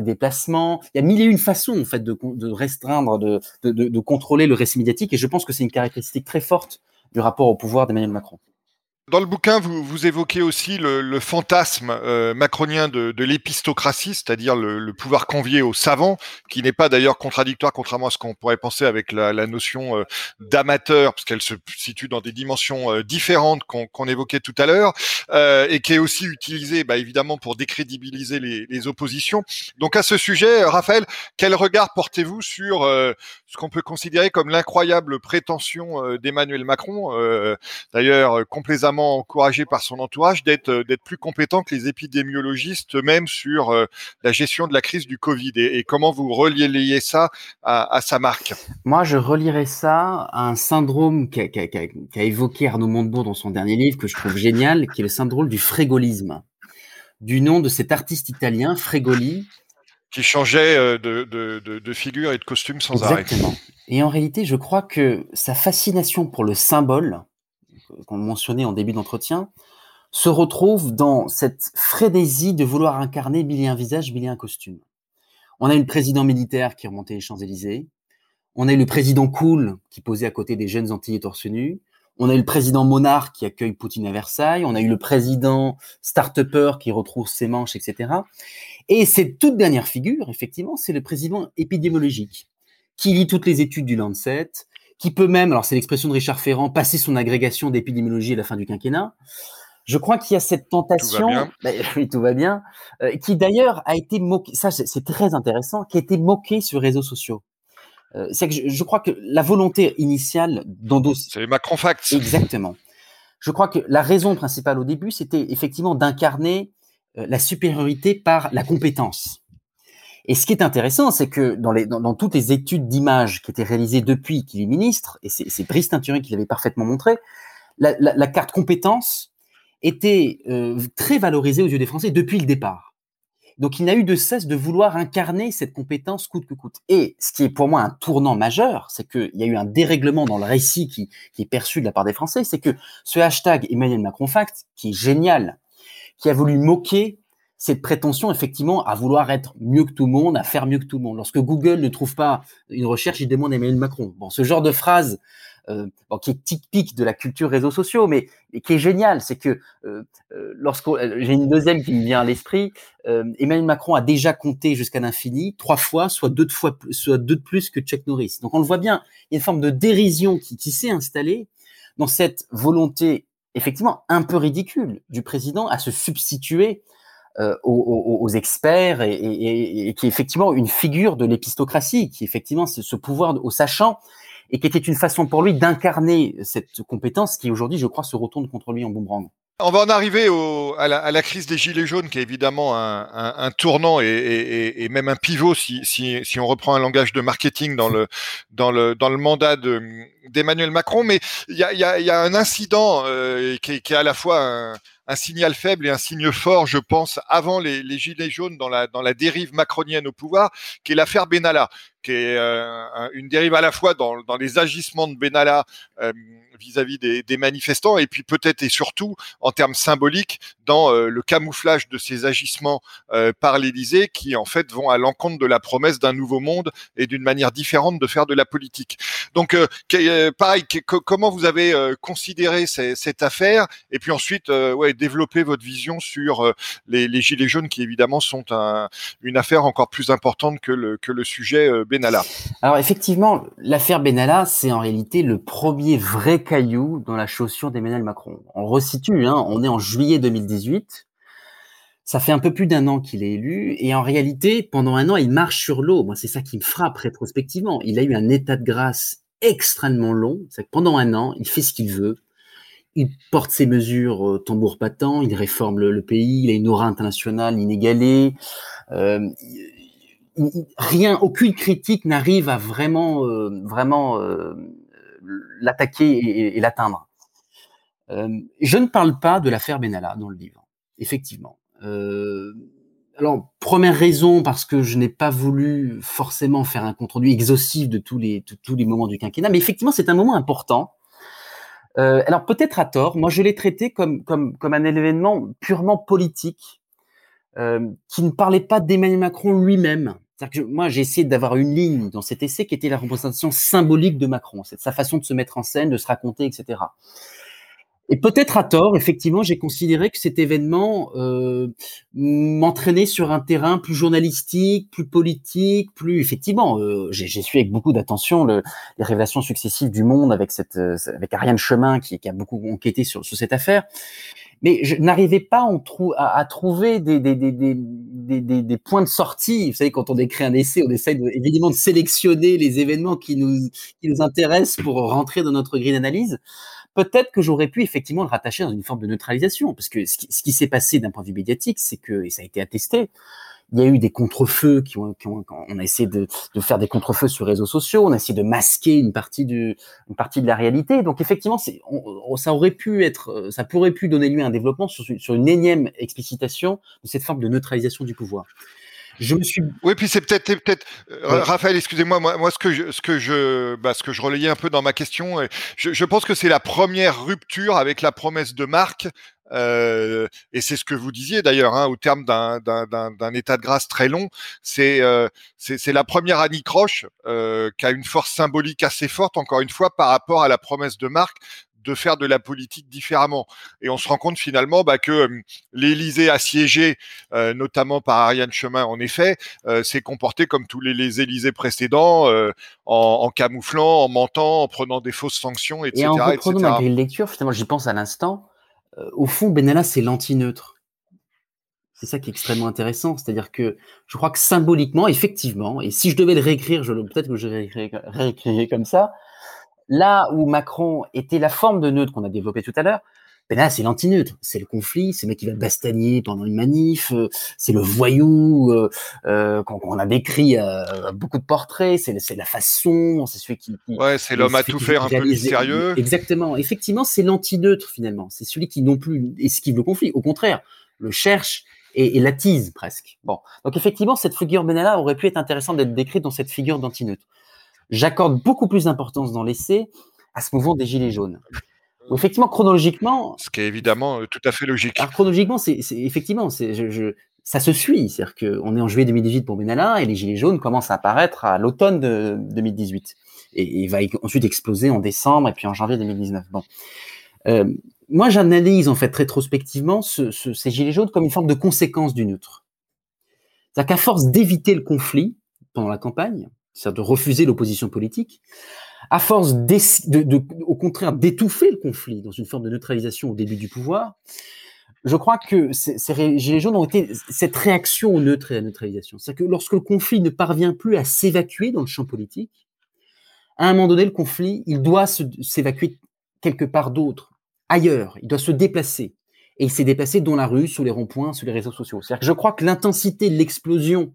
déplacements. Il y a mille et une façons en fait de, restreindre, de, de, de contrôler le récit médiatique, et je pense que c'est une caractéristique très forte du rapport au pouvoir d'Emmanuel Macron. Dans le bouquin, vous, évoquez aussi le, fantasme euh, macronien de, l'épistocratie, c'est-à-dire le, pouvoir convié aux savants, qui n'est pas d'ailleurs contradictoire, contrairement à ce qu'on pourrait penser avec la, notion euh, d'amateur, parce qu'elle se situe dans des dimensions euh, différentes qu'on évoquait tout à l'heure, et qui est aussi utilisée, bah, évidemment, pour décrédibiliser les, les, oppositions. Donc à ce sujet, Raphaël, quel regard portez-vous sur ce qu'on peut considérer comme l'incroyable prétention d'Emmanuel Macron, d'ailleurs complaisamment encouragé par son entourage d'être d'être plus compétent que les épidémiologistes même sur la gestion de la crise du Covid. Et, comment vous reliez ça à, sa marque? Moi, je relierais ça à un syndrome qu'a évoqué Arnaud Montebourg dans son dernier livre que je trouve génial, qui est le syndrome du frégolisme, du nom de cet artiste italien, Fregoli, qui changeait euh, de, de, de, figure et de costume sans Exactement. Et en réalité, je crois que sa fascination pour le symbole, qu'on mentionnait en début d'entretien, se retrouve dans cette frénésie de vouloir incarner mille un visage, mille un costume. On a eu le président militaire qui remontait les Champs-Élysées. On a eu le président cool qui posait à côté des jeunes Antillais torse nu. On a eu le président monarque qui accueille Poutine à Versailles. On a eu le président start-upper qui retrouve ses manches, etc. Et cette toute dernière figure, effectivement, c'est le président épidémiologique qui lit toutes les études du Lancet, qui peut même, alors c'est l'expression de Richard Ferrand, passer son agrégation d'épidémiologie à la fin du quinquennat. Je crois qu'il y a cette tentation, tout va bien, ben, oui, tout va bien euh, qui d'ailleurs a été moquée, ça c'est très intéressant, qui a été moquée sur les réseaux sociaux. Euh, c'est que je, crois que la volonté initiale d'endosser. C'est Macron Facts. Exactement. Je crois que la raison principale au début, c'était effectivement d'incarner euh, la supériorité par la compétence. Et ce qui est intéressant, c'est que dans, les, dans, toutes les études d'image qui étaient réalisées depuis qu'il est ministre, et c'est Brice Teinturin qui l'avait parfaitement montré, la, la, la, carte compétence était euh, très valorisée aux yeux des Français depuis le départ. Donc il n'a eu de cesse de vouloir incarner cette compétence coûte que coûte. Et ce qui est pour moi un tournant majeur, c'est qu'il y a eu un dérèglement dans le récit qui, qui est perçu de la part des Français, c'est que ce hashtag Emmanuel Macron Fact, qui est génial, qui a voulu moquer cette prétention effectivement à vouloir être mieux que tout le monde, à faire mieux que tout le monde. Lorsque Google ne trouve pas une recherche, il demande Emmanuel Macron. Bon, ce genre de phrase euh, qui est typique de la culture réseaux sociaux, mais, qui est génial, c'est que euh, euh lorsque euh, j'ai une deuxième qui me vient à l'esprit, Emmanuel Macron a déjà compté jusqu'à l'infini trois fois, soit deux de fois, soit deux de plus que Chuck Norris. Donc on le voit bien, il y a une forme de dérision qui s'est installée dans cette volonté effectivement un peu ridicule du président à se substituer euh, aux, aux, experts et, qui est effectivement une figure de l'épistocratie, qui est effectivement ce, ce pouvoir au sachant et qui était une façon pour lui d'incarner cette compétence qui aujourd'hui, je crois, se retourne contre lui en boomerang. On va en arriver à, la, crise des Gilets jaunes, qui est évidemment un, tournant et, même un pivot, si, si, on reprend un langage de marketing dans le, dans le, dans le mandat d'Emmanuel Macron. Mais il y a, y, y a, un incident euh, qui, est à la fois un signal faible et un signe fort, je pense, avant les, gilets jaunes dans la dérive macronienne au pouvoir, qui est l'affaire Benalla, qui est euh, une dérive à la fois dans, dans les agissements de Benalla euh, vis-à-vis des, des, manifestants et puis peut-être et surtout en termes symboliques dans euh, le camouflage de ces agissements par l'Élysée qui en fait vont à l'encontre de la promesse d'un nouveau monde et d'une manière différente de faire de la politique. Donc pareil, comment vous avez considéré cette affaire et puis ensuite ouais développer votre vision sur euh, les, gilets jaunes qui évidemment sont une affaire encore plus importante que le, que le sujet Benalla. Alors effectivement, l'affaire Benalla, c'est en réalité le premier vrai caillou dans la chaussure d'Emmanuel Macron. On resitue, hein, on est en juillet 2018. Ça fait un peu plus d'un an qu'il est élu et en réalité, pendant un an, il marche sur l'eau. Moi, c'est ça qui me frappe rétrospectivement. Il a eu un état de grâce extrêmement long. C'est que pendant un an, il fait ce qu'il veut il porte ses mesures euh, tambour battant, il réforme le, pays, il a une aura internationale inégalée. Euh, rien, aucune critique n'arrive à vraiment, euh, vraiment euh, l'attaquer et, l'atteindre. je ne parle pas de l'affaire Benalla dans le livre, effectivement. alors, première raison, parce que je n'ai pas voulu forcément faire un compte-rendu exhaustif de tous les, de tous les moments du quinquennat, mais effectivement, c'est un moment important euh, alors peut-être à tort, moi je l'ai traité comme, comme, comme un événement purement politique, euh, qui ne parlait pas d'Emmanuel Macron lui-même. Que moi j'ai essayé d'avoir une ligne dans cet essai qui était la représentation symbolique de Macron, c'est sa façon de se mettre en scène, de se raconter, etc. Et peut-être à tort, effectivement, j'ai considéré que cet événement euh, m'entraînait sur un terrain plus journalistique, plus politique, plus effectivement. Euh, j'ai suivi avec beaucoup d'attention le, les révélations successives du Monde avec euh, Ariane Chemin qui, a beaucoup enquêté sur cette affaire. Mais je n'arrivais pas à, trouver des, points de sortie. Vous savez, quand on écrit un essai, on essaie de, évidemment de sélectionner les événements qui nous intéressent pour rentrer dans notre grille d'analyse. peut-être que j'aurais pu effectivement le rattacher dans une forme de neutralisation, parce que ce qui, s'est passé d'un point de vue médiatique, c'est que, et ça a été attesté, il y a eu des contre-feux qui ont, on a essayé de, faire des contre-feux sur les réseaux sociaux, on a essayé de masquer une partie du, une partie de la réalité. Donc effectivement, c'est, ça aurait pu être, ça pourrait pu donner lieu à un développement sur, sur une énième explicitation de cette forme de neutralisation du pouvoir. Je me suis. Oui, puis c'est peut-être, peut-être, euh, Raphaël, excusez-moi, moi, moi, ce que je, ce que je, bah, ce que je relayais un peu dans ma question, je, je pense que c'est la première rupture avec la promesse de Marc euh, et c'est ce que vous disiez d'ailleurs, hein, au terme d'un état de grâce très long, c'est euh, la première anicroche euh, qui a une force symbolique assez forte, encore une fois, par rapport à la promesse de Marc de faire de la politique différemment. Et on se rend compte finalement bah, que euh, l'Élysée assiégé, euh, notamment par Ariane Chemin, en effet, euh, s'est comporté comme tous les, les Élysées précédents, en, en, camouflant, en mentant, en prenant des fausses sanctions, etc. Et en reprenant ma grille lecture, finalement, j'y pense à l'instant, euh, au fond, Benalla, c'est l'anti-neutre. C'est ça qui est extrêmement intéressant. C'est-à-dire que je crois que symboliquement, effectivement, et si je devais le réécrire, je, peut-être que je réécrirais comme ça, là où Macron était la forme de neutre qu'on a développée tout à l'heure, ben là, c'est l'antineutre, c'est le conflit, c'est le mec qui va bastagner pendant une manif, euh, c'est le voyou euh, euh, qu'on a décrit euh, beaucoup de portraits, c'est la façon, c'est celui qui, ouais, c'est l'homme à tout faire un peu mystérieux. Exactement, effectivement, c'est l'antineutre finalement, c'est celui qui non plus esquive le conflit, au contraire, le cherche et, et l'attise presque. Bon, donc effectivement, cette figure Benalla aurait pu être intéressante d'être décrite dans cette figure d'antineutre. J'accorde beaucoup plus d'importance dans l'essai à ce mouvement des gilets jaunes effectivement, chronologiquement. Ce qui est évidemment euh, tout à fait logique. Alors, chronologiquement, c'est effectivement, je, ça se suit. C'est-à-dire qu'on est en juillet 2018 pour Benalla et les Gilets jaunes commencent à apparaître à l'automne de 2018. Et, il va ensuite exploser en décembre et puis en janvier 2019. Bon. Euh, moi, j'analyse en fait rétrospectivement ce, ces Gilets jaunes comme une forme de conséquence du neutre. C'est-à-dire qu'à force d'éviter le conflit pendant la campagne, c'est-à-dire de refuser l'opposition politique, à force de, au contraire d'étouffer le conflit dans une forme de neutralisation au début du pouvoir, je crois que ces, Gilets jaunes ont été cette réaction au neutre et à la neutralisation. C'est-à-dire que lorsque le conflit ne parvient plus à s'évacuer dans le champ politique, à un moment donné, le conflit, il doit s'évacuer quelque part d'autre, ailleurs, il doit se déplacer. Et il s'est déplacé dans la rue, sur les ronds-points, sur les réseaux sociaux. C'est-à-dire que je crois que l'intensité de l'explosion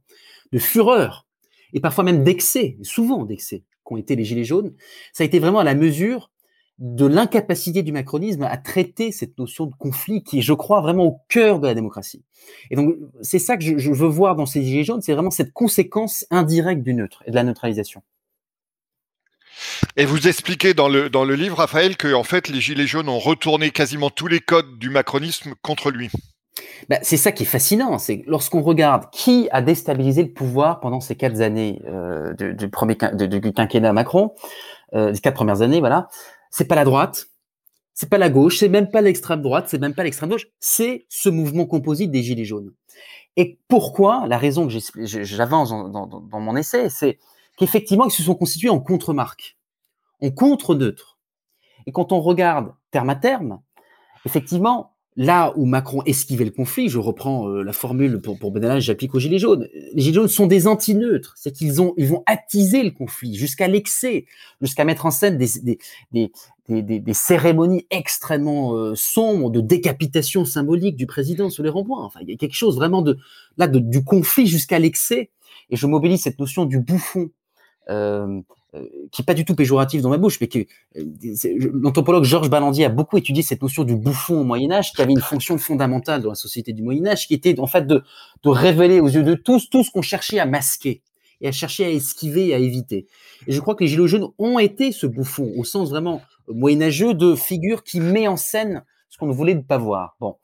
de fureur, et parfois même d'excès, souvent d'excès, qu'ont été les Gilets jaunes, ça a été vraiment à la mesure de l'incapacité du macronisme à traiter cette notion de conflit qui est, je crois, vraiment au cœur de la démocratie. Et donc, c'est ça que je, veux voir dans ces Gilets jaunes, c'est vraiment cette conséquence indirecte du neutre et de la neutralisation. Et vous expliquez dans le, dans le livre, Raphaël, que en fait, les Gilets jaunes ont retourné quasiment tous les codes du macronisme contre lui. Bah, c'est ça qui est fascinant, c'est lorsqu'on regarde qui a déstabilisé le pouvoir pendant ces quatre années euh, du, premier du quinquennat Macron, euh, les quatre premières années, voilà, c'est pas la droite, c'est pas la gauche, c'est même pas l'extrême droite, c'est même pas l'extrême gauche, c'est ce mouvement composite des gilets jaunes. Et pourquoi La raison que j'avance dans, mon essai, c'est qu'effectivement, ils se sont constitués en contre-marque, en contre-neutre. Et quand on regarde terme à terme, effectivement, Là où Macron esquivait le conflit, je reprends euh, la formule pour, pour Benalla, j'applique aux Gilets jaunes. Les Gilets jaunes sont des anti-neutres, c'est qu'ils ont, ils vont attiser le conflit jusqu'à l'excès, jusqu'à mettre en scène des, des, des, des, des cérémonies extrêmement euh, sombres de décapitation symbolique du président sur les ronds-points. Enfin, il y a quelque chose vraiment de là du conflit jusqu'à l'excès. Et je mobilise cette notion du bouffon. Euh, qui est pas du tout péjoratif dans ma bouche, mais que euh, l'anthropologue Georges Balandier a beaucoup étudié cette notion du bouffon au Moyen Âge, qui avait une fonction fondamentale dans la société du Moyen Âge, qui était en fait de, de révéler aux yeux de tous tout ce qu'on cherchait à masquer et à chercher à esquiver et à éviter. Et je crois que les Gilets jaunes ont été ce bouffon, au sens vraiment moyenâgeux de figure qui met en scène ce qu'on ne voulait pas voir. Bon.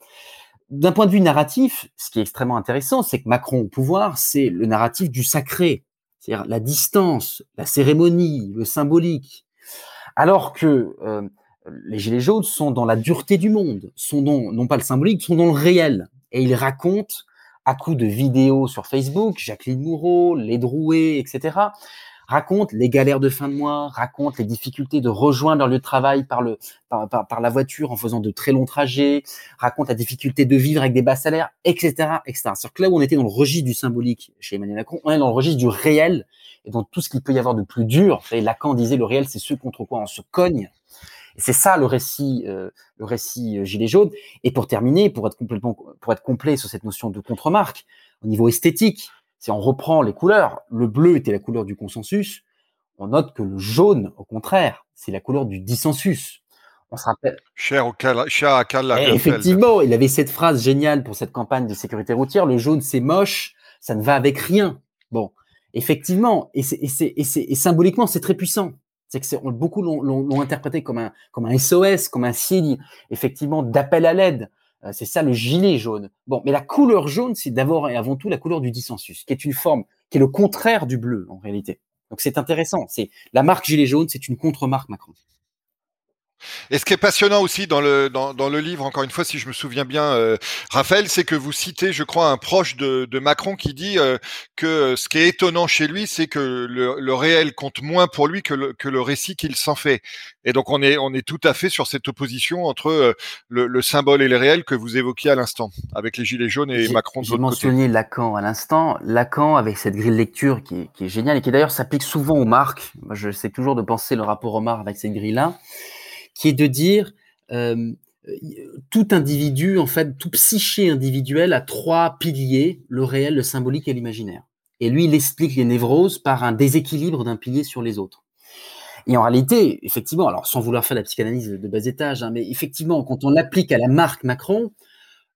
D'un point de vue narratif, ce qui est extrêmement intéressant, c'est que Macron au pouvoir, c'est le narratif du sacré, c'est-à-dire la distance, la cérémonie, le symbolique, alors que euh, les Gilets jaunes sont dans la dureté du monde, sont dans, non pas le symbolique, sont dans le réel. Et ils racontent, à coups de vidéos sur Facebook, Jacqueline Moureau, Les Drouet, etc., raconte les galères de fin de mois, raconte les difficultés de rejoindre leur lieu de travail par, le, par, par, la voiture en faisant de très longs trajets, raconte la difficulté de vivre avec des bas salaires, etc. etc. C'est-à-dire que là où on était dans le registre du symbolique chez Emmanuel Macron, on est dans le registre du réel et dans tout ce qu'il peut y avoir de plus dur. Et Lacan disait le réel, c'est ce contre quoi on se cogne. C'est ça le récit, euh, le récit euh, gilet jaune. Et pour terminer, pour être complètement, pour être complet sur cette notion de contre-marque, au niveau esthétique, si on reprend les couleurs, le bleu était la couleur du consensus. On note que le jaune, au contraire, c'est la couleur du dissensus. On se rappelle. Cher, au cher à Karl eh, Effectivement, il avait cette phrase géniale pour cette campagne de sécurité routière. Le jaune, c'est moche, ça ne va avec rien. Bon, effectivement, et, c'est, et, c'est, et, c'est, et symboliquement, c'est très puissant. C'est que c'est, beaucoup l'ont, l'ont, interprété comme un, comme un SOS, comme un signe, effectivement, d'appel à l'aide. Euh, c'est ça le gilet jaune. Bon, mais la couleur jaune, c'est d'abord et avant tout la couleur du dissensus, qui est une forme, qui est le contraire du bleu en réalité. Donc c'est intéressant. C'est la marque gilet jaune, c'est une contre-marque Macron. Et ce qui est passionnant aussi dans le, dans, dans le livre, encore une fois, si je me souviens bien, euh, Raphaël, c'est que vous citez, je crois, un proche de, de Macron qui dit euh, que ce qui est étonnant chez lui, c'est que le, le, réel compte moins pour lui que le, que le récit qu'il s'en fait. Et donc on est, on est tout à fait sur cette opposition entre euh, le, le, symbole et le réel que vous évoquiez à l'instant, avec les Gilets jaunes et Macron de J'ai mentionné Lacan à l'instant. Lacan, avec cette grille de lecture qui est, qui est géniale et qui d'ailleurs s'applique souvent aux marques. Moi, je sais toujours de penser le rapport aux marques avec cette grille-là qui est de dire euh, tout individu, en fait, tout psyché individuel a trois piliers, le réel, le symbolique et l'imaginaire. Et lui, il explique les névroses par un déséquilibre d'un pilier sur les autres. Et en réalité, effectivement, alors sans vouloir faire la psychanalyse de bas étage, hein, mais effectivement, quand on l'applique à la marque Macron,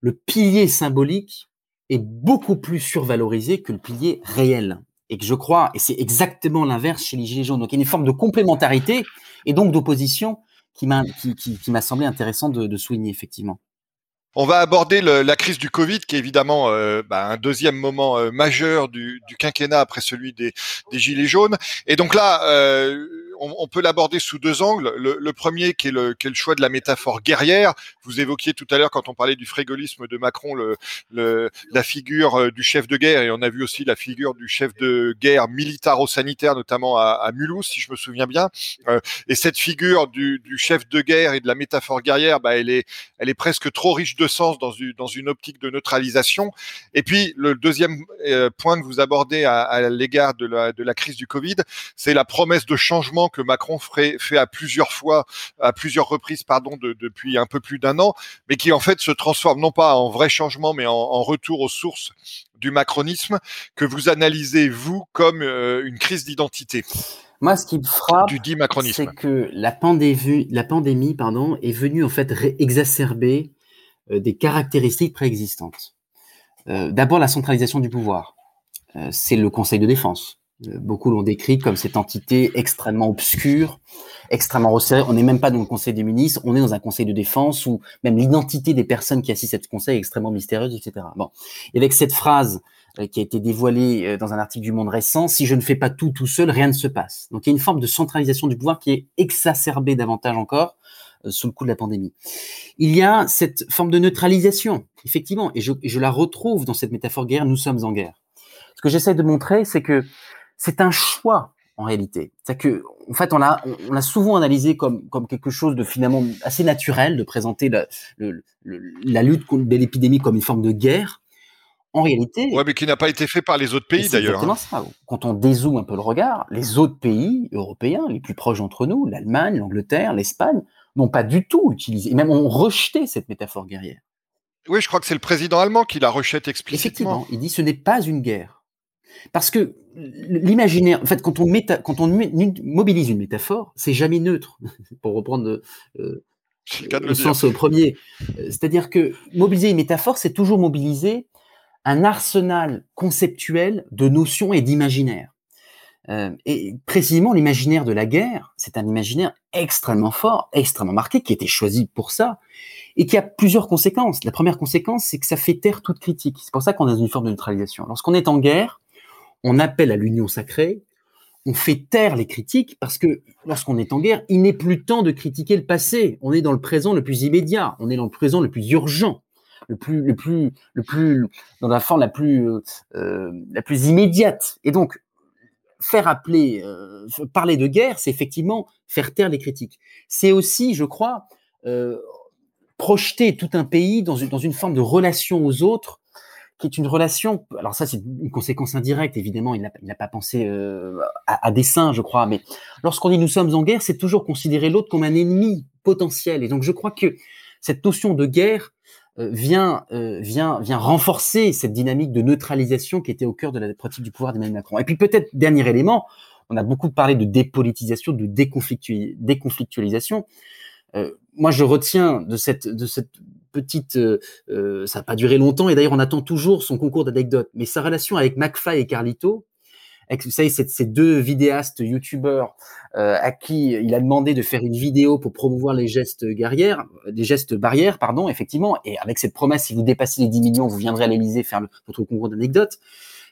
le pilier symbolique est beaucoup plus survalorisé que le pilier réel. Et que je crois, et c'est exactement l'inverse chez les Gilets jaunes. Donc il y a une forme de complémentarité et donc d'opposition qui m'a qui, qui, qui semblé intéressant de, de souligner effectivement. On va aborder le, la crise du Covid, qui est évidemment euh, bah, un deuxième moment euh, majeur du, du, quinquennat après celui des, des, gilets jaunes. Et donc là, euh, on, peut l'aborder sous deux angles. Le, premier, qui est le, le, choix de la métaphore guerrière. Vous évoquiez tout à l'heure, quand on parlait du frégolisme de Macron, la figure euh, du chef de guerre, et on a vu aussi la figure du chef de guerre militaro-sanitaire, notamment à, Mulhouse, si je me souviens bien. Euh, et cette figure du, chef de guerre et de la métaphore guerrière, bah, elle est, presque trop riche de sens dans une, optique de neutralisation. Et puis le deuxième euh, point que vous abordez à, à l'égard de la, de la crise du Covid, c'est la promesse de changement que Macron ferait, fait à plusieurs fois, à plusieurs reprises, pardon, de, depuis un peu plus d'un an, mais qui en fait se transforme non pas en vrai changement, mais en, en retour aux sources du macronisme que vous analysez vous comme euh, une crise d'identité. Moi, ce qui me frappe, c'est que la pandémie, la pandémie pardon, est venue en fait exacerber euh, des caractéristiques préexistantes. Euh, D'abord, la centralisation du pouvoir. C'est le Conseil de défense. Euh, beaucoup l'ont décrit comme cette entité extrêmement obscure, extrêmement resserrée. On n'est même pas dans le Conseil des ministres, on est dans un Conseil de défense où même l'identité des personnes qui assistent à ce Conseil est extrêmement mystérieuse, etc. Bon, et avec cette phrase euh, qui a été dévoilée dans un article du Monde récent, si je ne fais pas tout tout seul, rien ne se passe. Donc il y a une forme de centralisation du pouvoir qui est exacerbée davantage encore sous le coup de la pandémie. Il y a cette forme de neutralisation, effectivement, et je, et je la retrouve dans cette métaphore guerre, nous sommes en guerre. Ce que j'essaie de montrer, c'est que c'est un choix en réalité. C'est que, en fait, on l'a, on l'a souvent analysé comme comme quelque chose de finalement assez naturel de présenter la, le, la lutte contre l'épidémie comme une forme de guerre. En réalité, ouais, mais qui n'a pas été fait par les autres pays d'ailleurs. Exactement hein. ça. Quand on dézoome un peu le regard, les autres pays européens, les plus proches d'entre nous, l'Allemagne, l'Angleterre, l'Espagne, n'ont pas du tout utilisé, et même ont rejeté cette métaphore guerrière. Oui, je crois que c'est le président allemand qui la rejette explicitement. Effectivement, il dit ce n'est pas une guerre. Parce que l'imaginaire, en fait, quand on, méta, quand on mobilise une métaphore, c'est jamais neutre, pour reprendre euh, le, le sens au premier. C'est-à-dire que mobiliser une métaphore, c'est toujours mobiliser un arsenal conceptuel de notions et d'imaginaire. Euh, et précisément, l'imaginaire de la guerre, c'est un imaginaire extrêmement fort, extrêmement marqué, qui a été choisi pour ça, et qui a plusieurs conséquences. La première conséquence, c'est que ça fait taire toute critique. C'est pour ça qu'on a une forme de neutralisation. Lorsqu'on est en guerre, on appelle à l'union sacrée, on fait taire les critiques parce que lorsqu'on est en guerre, il n'est plus temps de critiquer le passé. On est dans le présent le plus immédiat, on est dans le présent le plus urgent, le plus, le plus, le plus, dans la forme la plus, euh, euh la plus immédiate. Et donc, faire appeler, euh, parler de guerre, c'est effectivement faire taire les critiques. C'est aussi, je crois, projeter tout un pays dans une, dans une forme de relation aux autres qui est une relation. Alors ça, c'est une conséquence indirecte, évidemment. Il n'a pas pensé euh, à, à, dessein, je crois. Mais lorsqu'on dit nous sommes en guerre, c'est toujours considérer l'autre comme un ennemi potentiel. Et donc, je crois que cette notion de guerre euh, vient, euh, vient, vient renforcer cette dynamique de neutralisation qui était au cœur de la pratique du pouvoir d'Emmanuel Macron. Et puis peut-être dernier élément, on a beaucoup parlé de dépolitisation, de déconflictualisation. Euh, moi, je retiens de cette, de cette petite, euh, euh, ça n'a pas duré longtemps, et d'ailleurs, on attend toujours son concours d'anecdotes, mais sa relation avec McFly et Carlito, avec, vous savez, ces deux vidéastes youtubeurs euh, à qui il a demandé de faire une vidéo pour promouvoir les gestes guerrières, des gestes barrières, pardon, effectivement, et avec cette promesse, si vous dépassez les 10 millions, vous viendrez à l'Élysée faire votre concours d'anecdotes.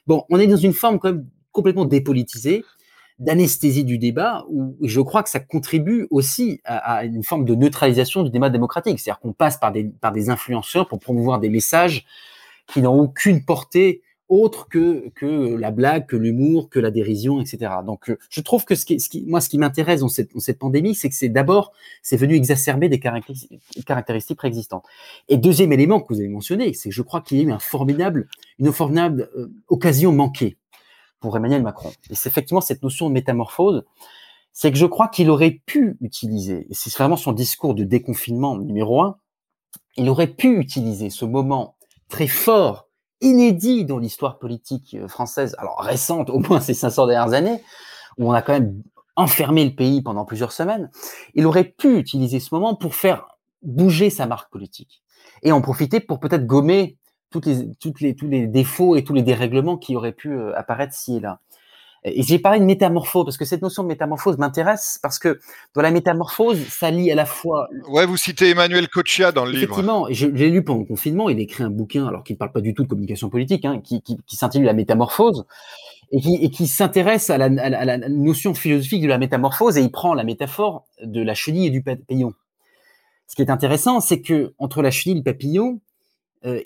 Bon, on est dans une forme quand même complètement dépolitisée d'anesthésie du débat, où je crois que ça contribue aussi à, une forme de neutralisation du débat démocratique. C'est-à-dire qu'on passe par des, par des influenceurs pour promouvoir des messages qui n'ont aucune portée autre que, que la blague, que l'humour, que la dérision, etc. Donc, euh, je trouve que ce qui, ce qui moi, ce qui m'intéresse dans cette, dans cette pandémie, c'est que c'est d'abord, c'est venu exacerber des caractéristiques, préexistantes. Et deuxième élément que vous avez mentionné, c'est que je crois qu'il y a eu formidable, une formidable euh, occasion manquée pour Emmanuel Macron. Et c'est effectivement cette notion de métamorphose, c'est que je crois qu'il aurait pu utiliser, et c'est vraiment son discours de déconfinement numéro un, il aurait pu utiliser ce moment très fort, inédit dans l'histoire politique euh, française, alors récente, au moins ces 500 dernières années, où on a quand même enfermé le pays pendant plusieurs semaines, il aurait pu utiliser ce moment pour faire bouger sa marque politique et en profiter pour peut-être gommer toutes les, toutes les, tous les défauts et tous les dérèglements qui auraient pu euh, apparaître ci et là. Et j'ai parlé de métamorphose parce que cette notion de métamorphose m'intéresse parce que dans la métamorphose, ça lie à la fois. Ouais, vous citez Emmanuel Kochia dans le livre. Effectivement, j'ai lu pendant le confinement. Il a écrit un bouquin, alors qu'il ne parle pas du tout de communication politique, hein, qui, qui, qui s'intitule La métamorphose et qui, et qui s'intéresse à la, à la notion philosophique de la métamorphose et il prend la métaphore de la chenille et du papillon. Ce qui est intéressant, c'est que entre la chenille et le papillon,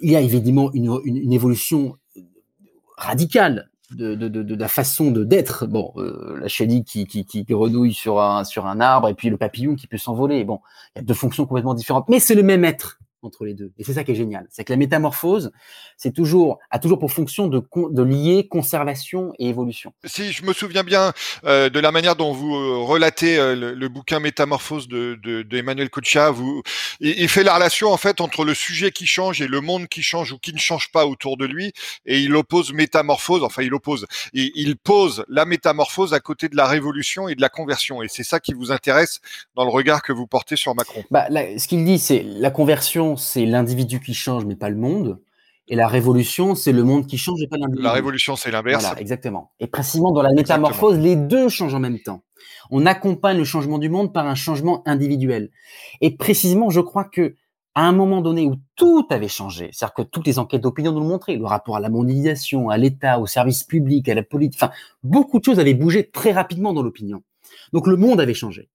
il y a évidemment une, une, évolution radicale de, de, de, la façon de d'être. Bon, euh, la chenille qui, qui, qui, renouille sur un, sur un arbre et puis le papillon qui peut s'envoler. Bon, il y a deux fonctions complètement différentes, mais c'est le même être entre les deux. Et c'est ça qui est génial. C'est que la métamorphose, c'est toujours, a toujours pour fonction de, de lier conservation et évolution. Si je me souviens bien euh, de la manière dont vous euh, relatez euh, le, bouquin Métamorphose de, de, de Emmanuel vous, il, fait la relation en fait entre le sujet qui change et le monde qui change ou qui ne change pas autour de lui, et il oppose métamorphose, enfin il oppose, il, il pose la métamorphose à côté de la révolution et de la conversion, et c'est ça qui vous intéresse dans le regard que vous portez sur Macron. Bah, ce qu'il dit, c'est la conversion c'est l'individu qui change, mais pas le monde. Et la révolution, c'est le monde qui change et pas l'individu. La révolution, c'est l'inverse. Voilà, exactement. Et précisément dans la métamorphose, les deux changent en même temps. On accompagne le changement du monde par un changement individuel. Et précisément, je crois que à un moment donné où tout avait changé, c'est-à-dire que toutes les enquêtes d'opinion nous le montraient, le rapport à la mondialisation, à l'État, au service public, à la politique, enfin, beaucoup de choses avaient bougé très rapidement dans l'opinion. Donc le monde avait changé.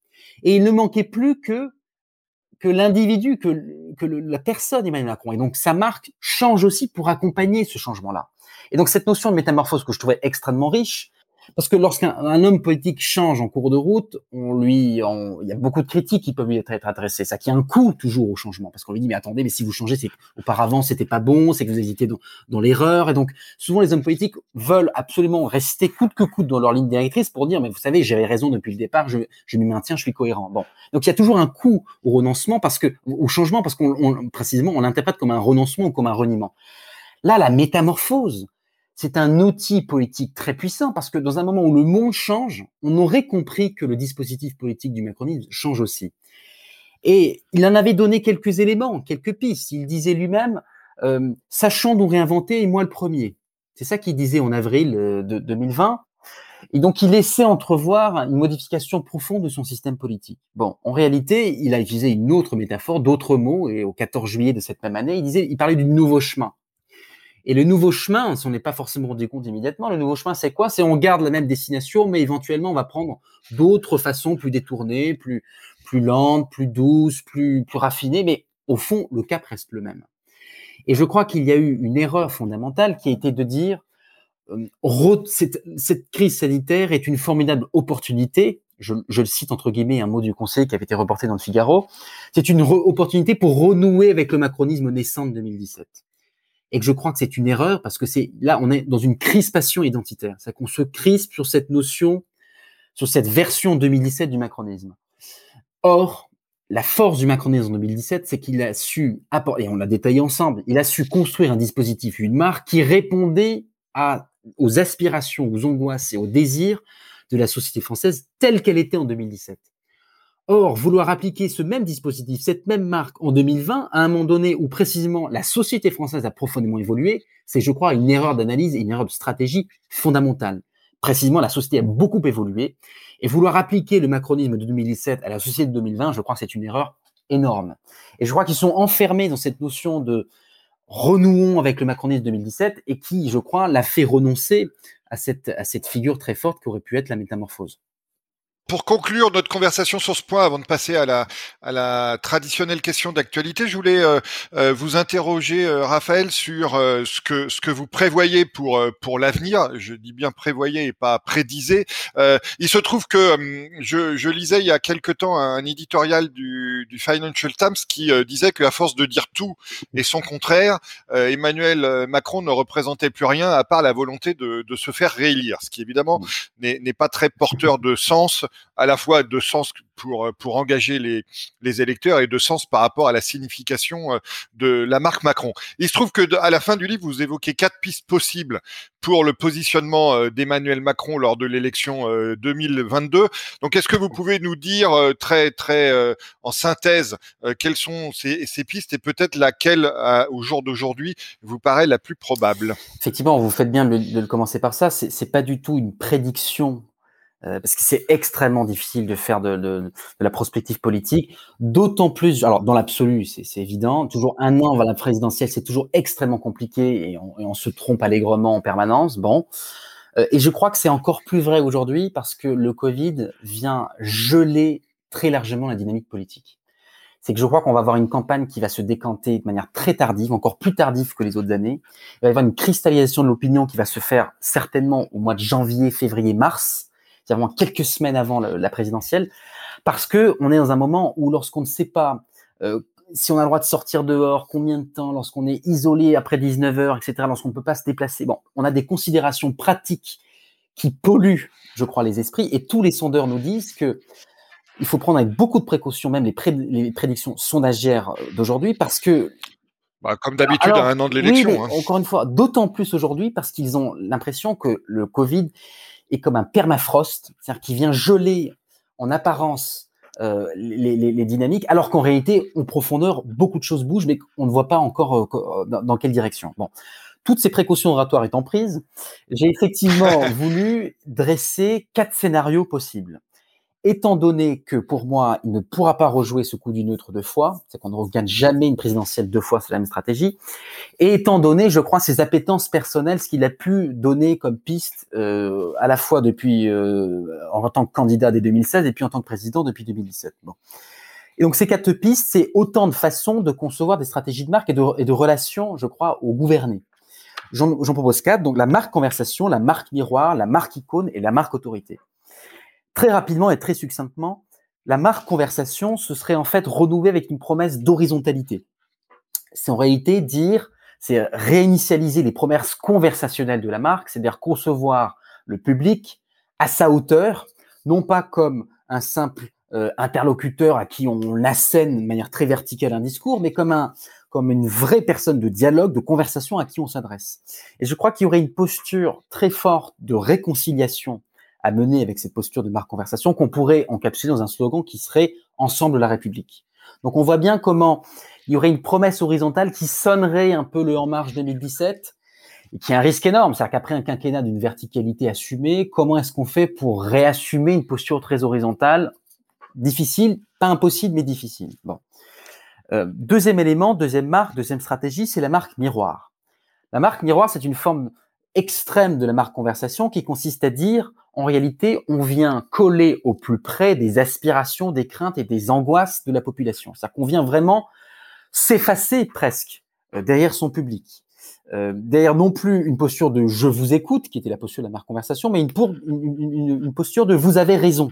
Et il ne manquait plus que que l'individu, que, que la personne Emmanuel Macron. Et donc sa marque change aussi pour accompagner ce changement-là. Et donc cette notion de métamorphose que je trouvais extrêmement riche, parce que lorsqu'un homme politique change en cours de route, on lui, il y a beaucoup de critiques qui peuvent lui être, adressées. Ça qui a un coût toujours au changement, parce qu'on lui dit mais attendez, mais si vous changez, c'est auparavant c'était pas bon, c'est que vous hésitez dans, dans l'erreur. Et donc souvent les hommes politiques veulent absolument rester coûte que coûte dans leur ligne directrice pour dire mais vous savez j'avais raison depuis le départ, je, je m'y maintiens, je suis cohérent. Bon, donc il y a toujours un coût au renoncement parce que au changement parce qu'on précisément on l'interprète comme un renoncement ou comme un reniement. Là, la métamorphose, c'est un outil politique très puissant parce que dans un moment où le monde change, on aurait compris que le dispositif politique du macronisme change aussi. Et il en avait donné quelques éléments, quelques pistes. Il disait lui-même, euh, sachant nous réinventer, et moi le premier. C'est ça qu'il disait en avril euh, de 2020. Et donc, il laissait entrevoir une modification profonde de son système politique. Bon, en réalité, il a utilisé une autre métaphore, d'autres mots, et au 14 juillet de cette même année, il disait, il parlait du nouveau chemin. Et le nouveau chemin, on s'en est pas forcément rendu compte immédiatement. Le nouveau chemin, c'est quoi? C'est on garde la même destination, mais éventuellement, on va prendre d'autres façons plus détournées, plus plus lentes, plus douces, plus plus raffinées. Mais au fond, le cap reste le même. Et je crois qu'il y a eu une erreur fondamentale qui a été de dire euh, cette, cette, crise sanitaire est une formidable opportunité. Je, je, le cite entre guillemets un mot du Conseil qui avait été reporté dans le Figaro. C'est une opportunité pour renouer avec le macronisme naissant de 2017 et que je crois que c'est une erreur parce que c'est là on est dans une crispation identitaire, c'est qu'on se crispe sur cette notion, sur cette version 2017 du macronisme. Or, la force du macronisme en 2017, c'est qu'il a su apporter, et on l'a détaillé ensemble, il a su construire un dispositif, une marque qui répondait à, aux aspirations, aux angoisses et aux désirs de la société française telle qu'elle était en 2017. Or, vouloir appliquer ce même dispositif, cette même marque en 2020, à un moment donné où précisément la société française a profondément évolué, c'est, je crois, une erreur d'analyse et une erreur de stratégie fondamentale. Précisément, la société a beaucoup évolué. Et vouloir appliquer le macronisme de 2017 à la société de 2020, je crois que c'est une erreur énorme. Et je crois qu'ils sont enfermés dans cette notion de renouons avec le macronisme de 2017 et qui, je crois, l'a fait renoncer à cette, à cette figure très forte qu'aurait pu être la métamorphose. Pour conclure notre conversation sur ce point, avant de passer à la, à la traditionnelle question d'actualité, je voulais euh, euh, vous interroger, euh, Raphaël, sur ce que ce que vous prévoyez pour pour l'avenir. Je dis bien prévoyez et pas prédisez. il se trouve que hum, je, je, lisais il y a quelque temps un éditorial du, du Financial Times qui disait qu'à force de dire tout et son contraire, Emmanuel Macron ne représentait plus rien à part la volonté de, de se faire réélire, ce qui évidemment n'est pas très porteur de sens à la fois de sens pour, euh, pour engager les, les électeurs et de sens par rapport à la signification euh, de la marque Macron. Il se trouve que à la fin du livre, vous évoquez quatre pistes possibles pour le positionnement euh, d'Emmanuel Macron lors de l'élection 2022. Donc, est-ce que vous pouvez nous dire très très en synthèse quelles sont ces, ces pistes et peut-être laquelle au jour d'aujourd'hui vous paraît la plus probable? Effectivement, vous faites bien de, de commencer par ça. C'est pas du tout une prédiction euh, parce que c'est extrêmement difficile de faire de, de, de la prospective politique, d'autant plus, alors dans l'absolu, c'est évident, toujours un an avant la présidentielle, c'est toujours extrêmement compliqué et on, se trompe allègrement en permanence. Bon, euh, et je crois que c'est encore plus vrai aujourd'hui parce que le Covid vient geler très largement la dynamique politique. C'est que je crois qu'on va avoir une campagne qui va se décanter de manière très tardive, encore plus tardive que les autres années. Il va y avoir une cristallisation de l'opinion qui va se faire certainement au mois de janvier, février, mars c'est vraiment quelques semaines avant la, présidentielle, parce que on est dans un moment où lorsqu'on ne sait pas euh, si on a le droit de sortir dehors, combien de temps, lorsqu'on est isolé après 19 heures, etc., lorsqu'on ne peut pas se déplacer, bon, on a des considérations pratiques qui polluent, je crois, les esprits, et tous les sondeurs nous disent que il faut prendre avec beaucoup de précautions, même les, les prédictions sondagières d'aujourd'hui, parce que bah, comme d'habitude à un an de l'élection. Oui, hein. Encore une fois, d'autant plus aujourd'hui parce qu'ils ont l'impression que le Covid est comme un permafrost, c'est-à-dire qui vient geler en apparence euh, les, les, les, dynamiques, alors qu'en réalité, en profondeur, beaucoup de choses bougent, mais on ne voit pas encore euh, dans, dans, quelle direction. Bon, toutes ces précautions oratoires étant prises, j'ai effectivement voulu dresser quatre scénarios possibles étant donné que pour moi, il ne pourra pas rejouer ce coup du neutre deux fois, c'est qu'on ne regagne jamais une présidentielle deux fois, c'est la même stratégie, et étant donné, je crois, ses appétences personnelles, ce qu'il a pu donner comme piste euh, à la fois depuis euh, en tant que candidat dès 2016 et puis en tant que président depuis 2017. Bon. Et donc ces quatre pistes, c'est autant de façons de concevoir des stratégies de marque et de, et de relations, je crois, aux gouvernés. J'en propose quatre, donc la marque conversation, la marque miroir, la marque icône et la marque autorité très rapidement et très succinctement, la marque conversation, ce serait en fait renouveler avec une promesse d'horizontalité. C'est en réalité dire, c'est réinitialiser les promesses conversationnelles de la marque, c'est-à-dire concevoir le public à sa hauteur, non pas comme un simple euh, interlocuteur à qui on assène de manière très verticale un discours, mais comme un comme une vraie personne de dialogue, de conversation à qui on s'adresse. Et je crois qu'il y aurait une posture très forte de réconciliation à mener avec cette posture de marque conversation qu'on pourrait encapsuler dans un slogan qui serait Ensemble la République. Donc on voit bien comment il y aurait une promesse horizontale qui sonnerait un peu le En Marche 2017 et qui est un risque énorme. C'est-à-dire qu'après un quinquennat d'une verticalité assumée, comment est-ce qu'on fait pour réassumer une posture très horizontale? Difficile, pas impossible, mais difficile. Bon. Euh, deuxième élément, deuxième marque, deuxième stratégie, c'est la marque miroir. La marque miroir, c'est une forme extrême de la marque conversation qui consiste à dire en réalité, on vient coller au plus près des aspirations, des craintes et des angoisses de la population. C'est-à-dire vraiment s'effacer presque euh, derrière son public. Euh, derrière non plus une posture de je vous écoute, qui était la posture de la marque conversation, mais une, posture de vous avez raison,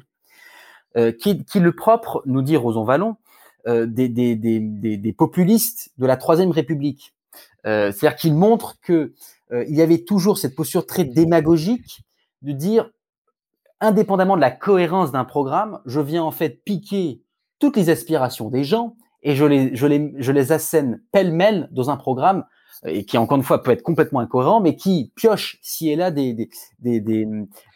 euh, qui, le propre, nous dit Roson Vallon, des, des, populistes de la Troisième République. Euh, c'est-à-dire qu'ils montrent que euh, il y avait toujours cette posture très démagogique de dire indépendamment de la cohérence d'un programme, je viens en fait piquer toutes les aspirations des gens et je les, je les, je les assène pêle-mêle dans un programme et qui encore une fois peut être complètement incohérent, mais qui pioche ci et là des, des, des,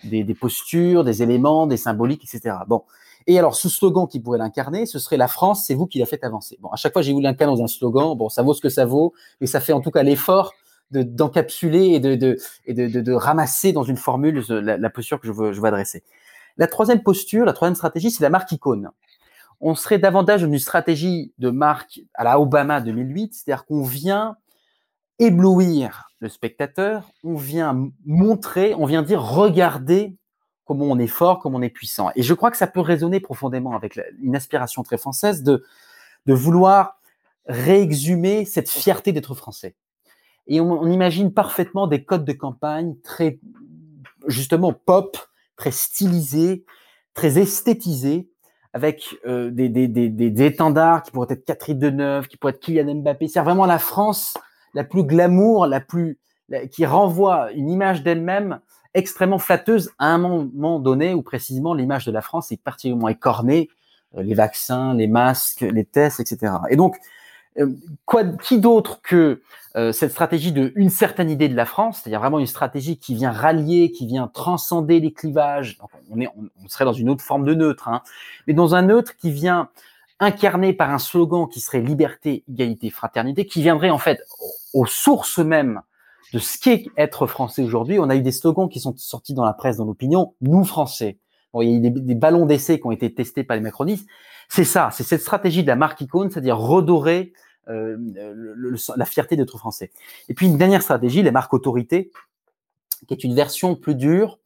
des, des postures, des éléments, des symboliques, etc. Bon. Et alors, ce slogan qui pourrait l'incarner, ce serait la France, c'est vous qui la faites avancer. Bon, à chaque fois, j'ai voulu l'incarner dans un slogan. Bon, ça vaut ce que ça vaut, mais ça fait en tout cas l'effort d'encapsuler et, de, de, et de, de, de, ramasser dans une formule la, posture que je veux, je veux adresser. La troisième posture, la troisième stratégie, c'est la marque icône. On serait davantage dans une stratégie de marque à la Obama 2008, c'est-à-dire qu'on vient éblouir le spectateur, on vient montrer, on vient dire regardez comment on est fort, comment on est puissant. Et je crois que ça peut résonner profondément avec une aspiration très française de, de vouloir réexhumer cette fierté d'être français. Et on, imagine parfaitement des codes de campagne très, justement, pop, très stylisés, très esthétisés, avec euh, des, des, des, des, étendards qui pourraient être Catherine Deneuve, qui pourraient être Kylian Mbappé. C'est vraiment la France la plus glamour, la plus, qui renvoie une image d'elle-même extrêmement flatteuse à un moment donné où précisément l'image de la France est particulièrement écornée, euh, les vaccins, les masques, les tests, etc. Et donc, euh, qui d'autre que euh, cette stratégie de une certaine idée de la France, c'est-à-dire vraiment une stratégie qui vient rallier, qui vient transcender les clivages. on, est, on, serait dans une autre forme de neutre, hein, mais dans un neutre qui vient incarné par un slogan qui serait liberté, égalité, fraternité, qui viendrait en fait aux sources mêmes de ce qu'est être français aujourd'hui. On a eu des slogans qui sont sortis dans la presse, dans l'opinion, nous français. Bon, il y a eu des, ballons d'essai qui ont été testés par les macronistes. C'est ça, c'est cette stratégie de la marque icône, c'est-à-dire redorer euh, la fierté d'être français. Et puis une dernière stratégie, la marque autorité, qui est une version plus dure,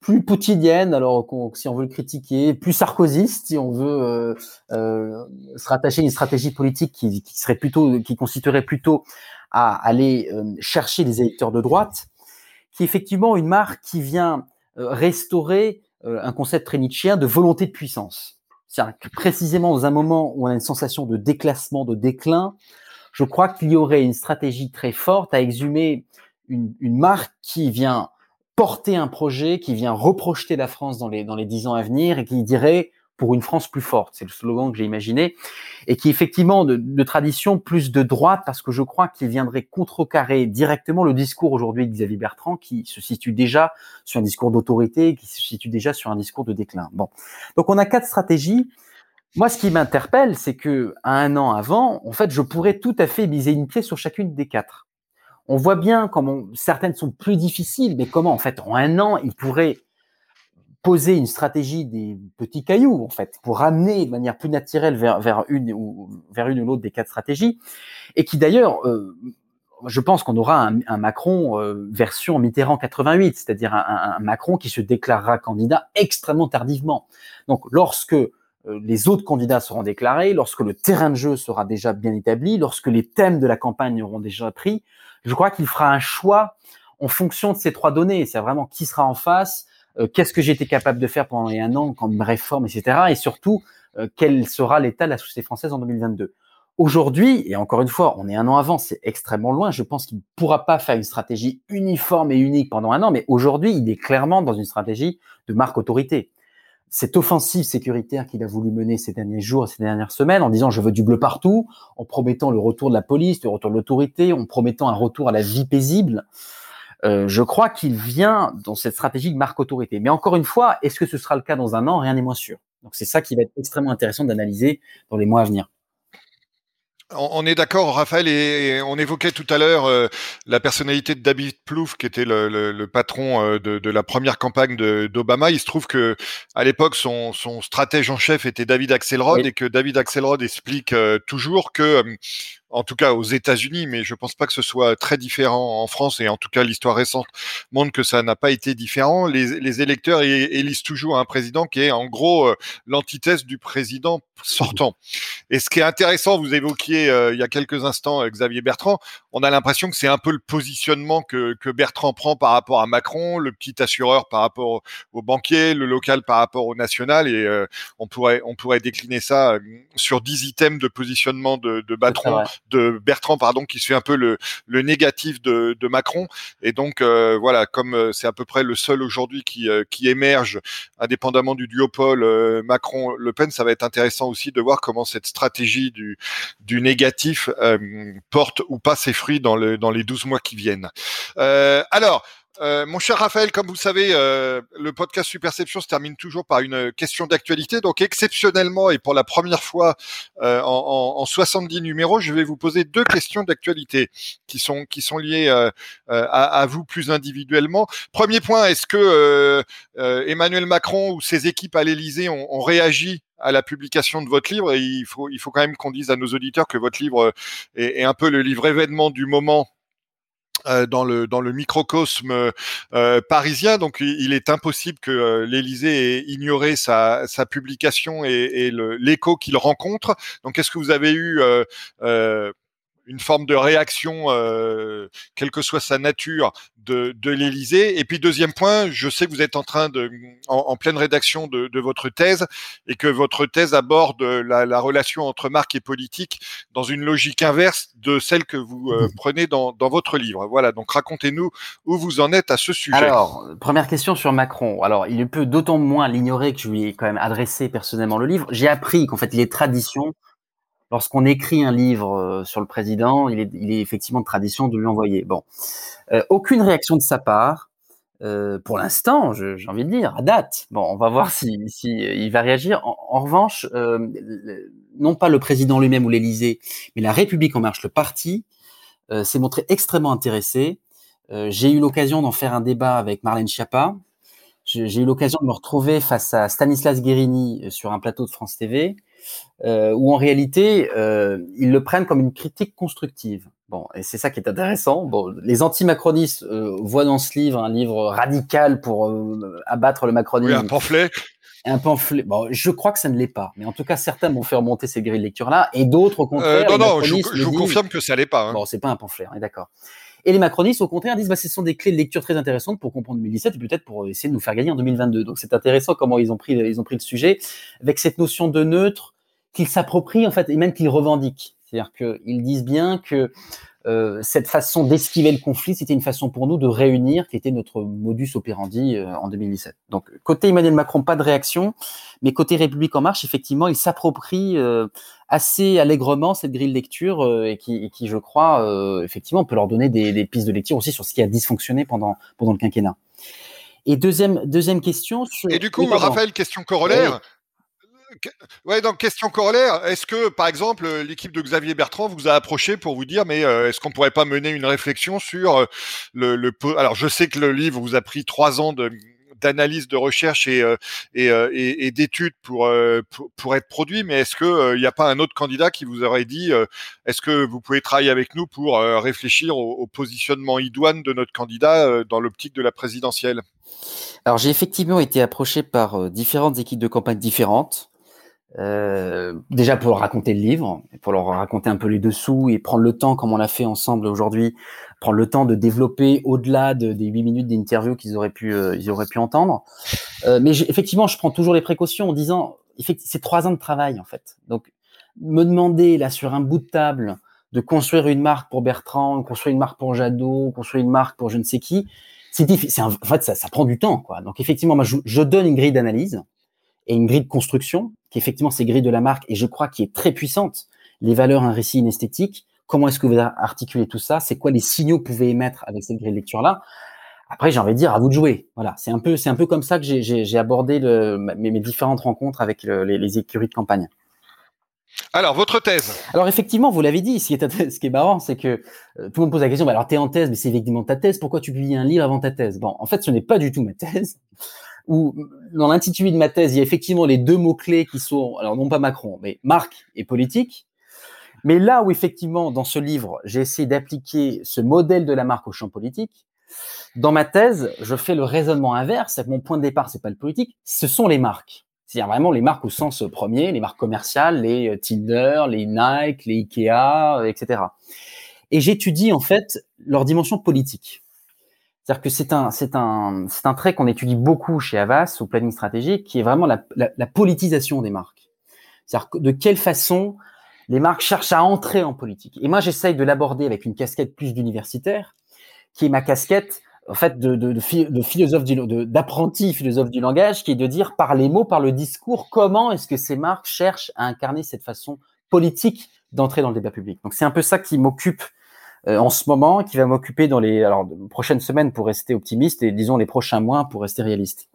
plus poutinienne, alors si on veut le critiquer, plus sarkozyste, si on veut euh, euh, se rattacher à une stratégie politique qui, qui, serait plutôt, qui constituerait plutôt à aller euh, chercher les électeurs de droite, qui est effectivement une marque qui vient euh, restaurer euh, un concept très nietzschéen de volonté de puissance. C'est précisément dans un moment où on a une sensation de déclassement, de déclin, je crois qu'il y aurait une stratégie très forte à exhumer une, une marque qui vient porter un projet, qui vient reprojeter la France dans les, dans les dix ans à venir et qui dirait pour une France plus forte. C'est le slogan que j'ai imaginé et qui est effectivement de, tradition plus de droite parce que je crois qu'il viendrait contrecarrer directement le discours aujourd'hui de Xavier Bertrand qui se situe déjà sur un discours d'autorité, qui se situe déjà sur un discours de déclin. Bon, donc on a quatre stratégies. Moi, ce qui m'interpelle, c'est que à un an avant, en fait, je pourrais tout à fait miser une pièce sur chacune des quatre. On voit bien comment certaines sont plus difficiles, mais comment, en fait, en un an, il pourrait poser une stratégie des petits cailloux, en fait, pour ramener de manière plus naturelle vers, vers une ou vers une ou l'autre des quatre stratégies, et qui d'ailleurs, euh, je pense qu'on aura un, un Macron euh, version Mitterrand 88, c'est-à-dire un, un, Macron qui se déclarera candidat extrêmement tardivement. Donc, lorsque euh, les autres candidats seront déclarés, lorsque le terrain de jeu sera déjà bien établi, lorsque les thèmes de la campagne auront déjà pris, je crois qu'il fera un choix en fonction de ces trois données. C'est vraiment qui sera en face, euh, qu'est-ce que j'ai été capable de faire pendant les un an comme réforme, etc. Et surtout, euh, quel sera l'état de la société française en 2022. Aujourd'hui, et encore une fois, on est un an avant, c'est extrêmement loin. Je pense qu'il ne pourra pas faire une stratégie uniforme et unique pendant un an, mais aujourd'hui, il est clairement dans une stratégie de marque autorité. Cette offensive sécuritaire qu'il a voulu mener ces derniers jours, ces dernières semaines, en disant je veux du bleu partout, en promettant le retour de la police, le retour de l'autorité, en promettant un retour à la vie paisible, euh, je crois qu'il vient dans cette stratégie de marque autorité. Mais encore une fois, est-ce que ce sera le cas dans un an? Rien n'est moins sûr. Donc c'est ça qui va être extrêmement intéressant d'analyser dans les mois à venir. On est d'accord, Raphaël, et on évoquait tout à l'heure euh, la personnalité de David Plouffe, qui était le, le, le patron euh, de, de, la première campagne d'Obama. Il se trouve que à l'époque, son, son, stratège en chef était David Axelrod, oui. et que David Axelrod explique euh, toujours que en tout cas aux États-Unis, mais je pense pas que ce soit très différent en France, et en tout cas l'histoire récente montre que ça n'a pas été différent. Les, les électeurs élisent toujours un président qui est en gros l'antithèse du président sortant. Et ce qui est intéressant, vous évoquiez euh, il y a quelques instants Xavier Bertrand, on a l'impression que c'est un peu le positionnement que, que, Bertrand prend par rapport à Macron, le petit assureur par rapport au, banquier, le local par rapport au national, et on pourrait on pourrait décliner ça sur dix items de positionnement de, de, Bertrand, de Bertrand pardon, qui suit un peu le, le négatif de, de Macron. Et donc voilà, comme c'est à peu près le seul aujourd'hui qui, qui émerge indépendamment du duopole euh, Macron-Le Pen, ça va être intéressant aussi de voir comment cette stratégie du, du négatif euh, porte ou pas ses fruits dans, le, dans les 12 mois qui viennent. Euh, alors, euh, mon cher Raphaël, comme vous savez, le podcast Superception se termine toujours par une question d'actualité. Donc, exceptionnellement et pour la première fois en, en, 70 numéros, je vais vous poser deux questions d'actualité qui sont qui sont liées à, vous plus individuellement. Premier point, est-ce que Emmanuel Macron ou ses équipes à l'Élysée ont réagi à la publication de votre livre. Il faut, quand même qu'on dise à nos auditeurs que votre livre est, est, un peu le livre événement du moment euh, dans le microcosme euh, parisien. Donc, il est impossible que euh, l'Élysée ait ignoré sa, sa publication et, et l'écho qu'il rencontre. Donc, est-ce que vous avez eu une forme de réaction, euh, quelle que soit sa nature, de, de l'Élysée. Et puis deuxième point, je sais que vous êtes en train de, en, pleine rédaction de, de, votre thèse, et que votre thèse aborde la, la, relation entre marque et politique dans une logique inverse de celle que vous euh, prenez dans, dans, votre livre. Voilà. Donc racontez-nous où vous en êtes à ce sujet. Alors, première question sur Macron. Alors, il peut d'autant moins l'ignorer que je lui ai quand même adressé personnellement le livre. J'ai appris qu'en fait, il est tradition lorsqu'on écrit un livre euh, sur le président, il est, effectivement de tradition de lui envoyer. Bon, euh, aucune réaction de sa part. Euh, pour l'instant, j'ai envie de dire, à date. Bon, on va voir si, si il va réagir. En, revanche, non pas le président lui-même ou l'Élysée, mais la République en marche, le parti, s'est montré extrêmement intéressé. j'ai eu l'occasion d'en faire un débat avec Marlène Schiappa. J'ai eu l'occasion de me retrouver face à Stanislas Guérini sur un plateau de France TV euh, où en réalité, euh, ils le prennent comme une critique constructive. Bon, et c'est ça qui est intéressant. Bon, les anti-macronistes euh, voient dans ce livre un livre radical pour euh, abattre le macronisme. Oui, un pamphlet. Un pamphlet. Bon, je crois que ça ne l'est pas, mais en tout cas, certains m'ont fait remonter ces grilles de lecture-là, et d'autres, au contraire. non, non, je, vous confirme que ça l'est pas. Hein. Bon, c'est pas un pamphlet, on est d'accord. Et les macronistes, au contraire, disent bah, ce sont des clés de lecture très intéressantes pour comprendre 2017 et peut-être pour essayer de nous faire gagner en 2022. Donc c'est intéressant comment ils ont pris, ils ont pris le sujet avec cette notion de neutre, qu'ils s'approprient en fait et même qu'ils revendiquent. C'est-à-dire qu'ils disent bien que euh, cette façon d'esquiver le conflit, c'était une façon pour nous de réunir, qui était notre modus operandi euh, en 2017. Donc côté Emmanuel Macron, pas de réaction, mais côté République en marche, effectivement, il s'approprie euh, assez allègrement cette grille de lecture euh, et qui, et, qui, je crois, effectivement, peut leur donner des, des, pistes de lecture aussi sur ce qui a dysfonctionné pendant pendant le quinquennat. Et deuxième deuxième question. Et du coup, Raphaël, question corollaire. Ouais, donc question corollaire. Est-ce que, par exemple, l'équipe de Xavier Bertrand vous a approché pour vous dire, mais euh, est-ce qu'on pourrait pas mener une réflexion sur euh, le, le, Alors, je sais que le livre vous a pris trois ans d'analyse, de recherche et, euh, et, et, d'études pour, pour, être produit, mais est-ce que il n'y a pas un autre candidat qui vous aurait dit, est-ce que vous pouvez travailler avec nous pour réfléchir au, au, positionnement idoine de notre candidat dans l'optique de la présidentielle? Alors j'ai effectivement été approché par différentes équipes de campagne différentes. Euh, déjà pour leur raconter le livre, pour leur raconter un peu les dessous et prendre le temps, comme on l'a fait ensemble aujourd'hui, prendre le temps de développer au-delà de, des huit minutes d'interview qu'ils auraient pu, euh, ils auraient pu entendre. Euh, mais effectivement, je prends toujours les précautions en disant, c'est trois ans de travail en fait. Donc, me demander là sur un bout de table de construire une marque pour Bertrand, construire une marque pour Jadot, construire une marque pour je ne sais qui, c'est difficile. En fait, ça, prend du temps, quoi. Donc, effectivement, moi, je donne une grille d'analyse et une grille de construction, qui effectivement c'est grille de la marque, et je crois qui est très puissante. Les valeurs, un récit, une esthétique. Comment est-ce que vous articulez tout ça? C'est quoi les signaux que vous pouvez émettre avec cette grille de lecture-là? Après, j'ai envie de dire, à vous de jouer. Voilà, c'est un peu, c'est un peu comme ça que j'ai abordé le, mes, mes, différentes rencontres avec le, les, les écuries de campagne. Alors, votre thèse Alors, effectivement, vous l'avez dit, ce qui est, ce qui est marrant, c'est que euh, tout le monde pose la question, bah, alors, tu es en thèse, mais c'est effectivement ta thèse, pourquoi tu publies un livre avant ta thèse? Bon, en fait, ce n'est pas du tout ma thèse où dans l'intitulé de ma thèse, il y a effectivement les deux mots-clés qui sont, alors non pas Macron, mais marque et politique. Mais là où effectivement, dans ce livre, j'ai essayé d'appliquer ce modèle de la marque au champ politique, dans ma thèse, je fais le raisonnement inverse, c'est que mon point de départ, c'est pas le politique, ce sont les marques. C'est-à-dire vraiment les marques au sens premier, les marques commerciales, les Tinder, les Nike, les Ikea, etc. Et j'étudie en fait leur dimension politique. C'est-à-dire que c'est un, c'est un, c'est un trait qu'on étudie beaucoup chez Avas au planning stratégique, qui est vraiment la, la, politisation des marques. C'est-à-dire de quelle façon les marques cherchent à entrer en politique. Et moi, j'essaye de l'aborder avec une casquette plus d'universitaire, qui est ma casquette en fait de, de, de, philosophe d'apprenti philosophe du langage, qui est de dire par les mots, par le discours, comment est-ce que ces marques cherchent à incarner cette façon politique d'entrer dans le débat public. Donc c'est un peu ça qui m'occupe en ce moment, qui va m'occuper dans les alors, prochaines semaines pour rester optimiste et disons les prochains mois pour rester réaliste.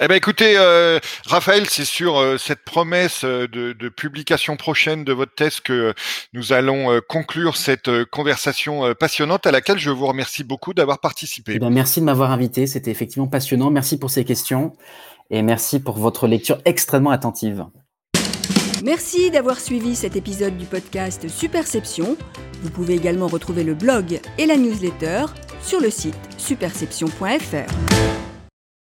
Eh ben écoutez, euh, Raphaël, c'est sur euh, cette promesse de, de, publication prochaine de votre thèse que nous allons conclure cette conversation passionnante à laquelle je vous remercie beaucoup d'avoir participé. Eh ben, merci de m'avoir invité, c'était effectivement passionnant. Merci pour ces questions et merci pour votre lecture extrêmement attentive. Merci d'avoir suivi cet épisode du podcast Superception. Vous pouvez également retrouver le blog et la newsletter sur le site superception.fr.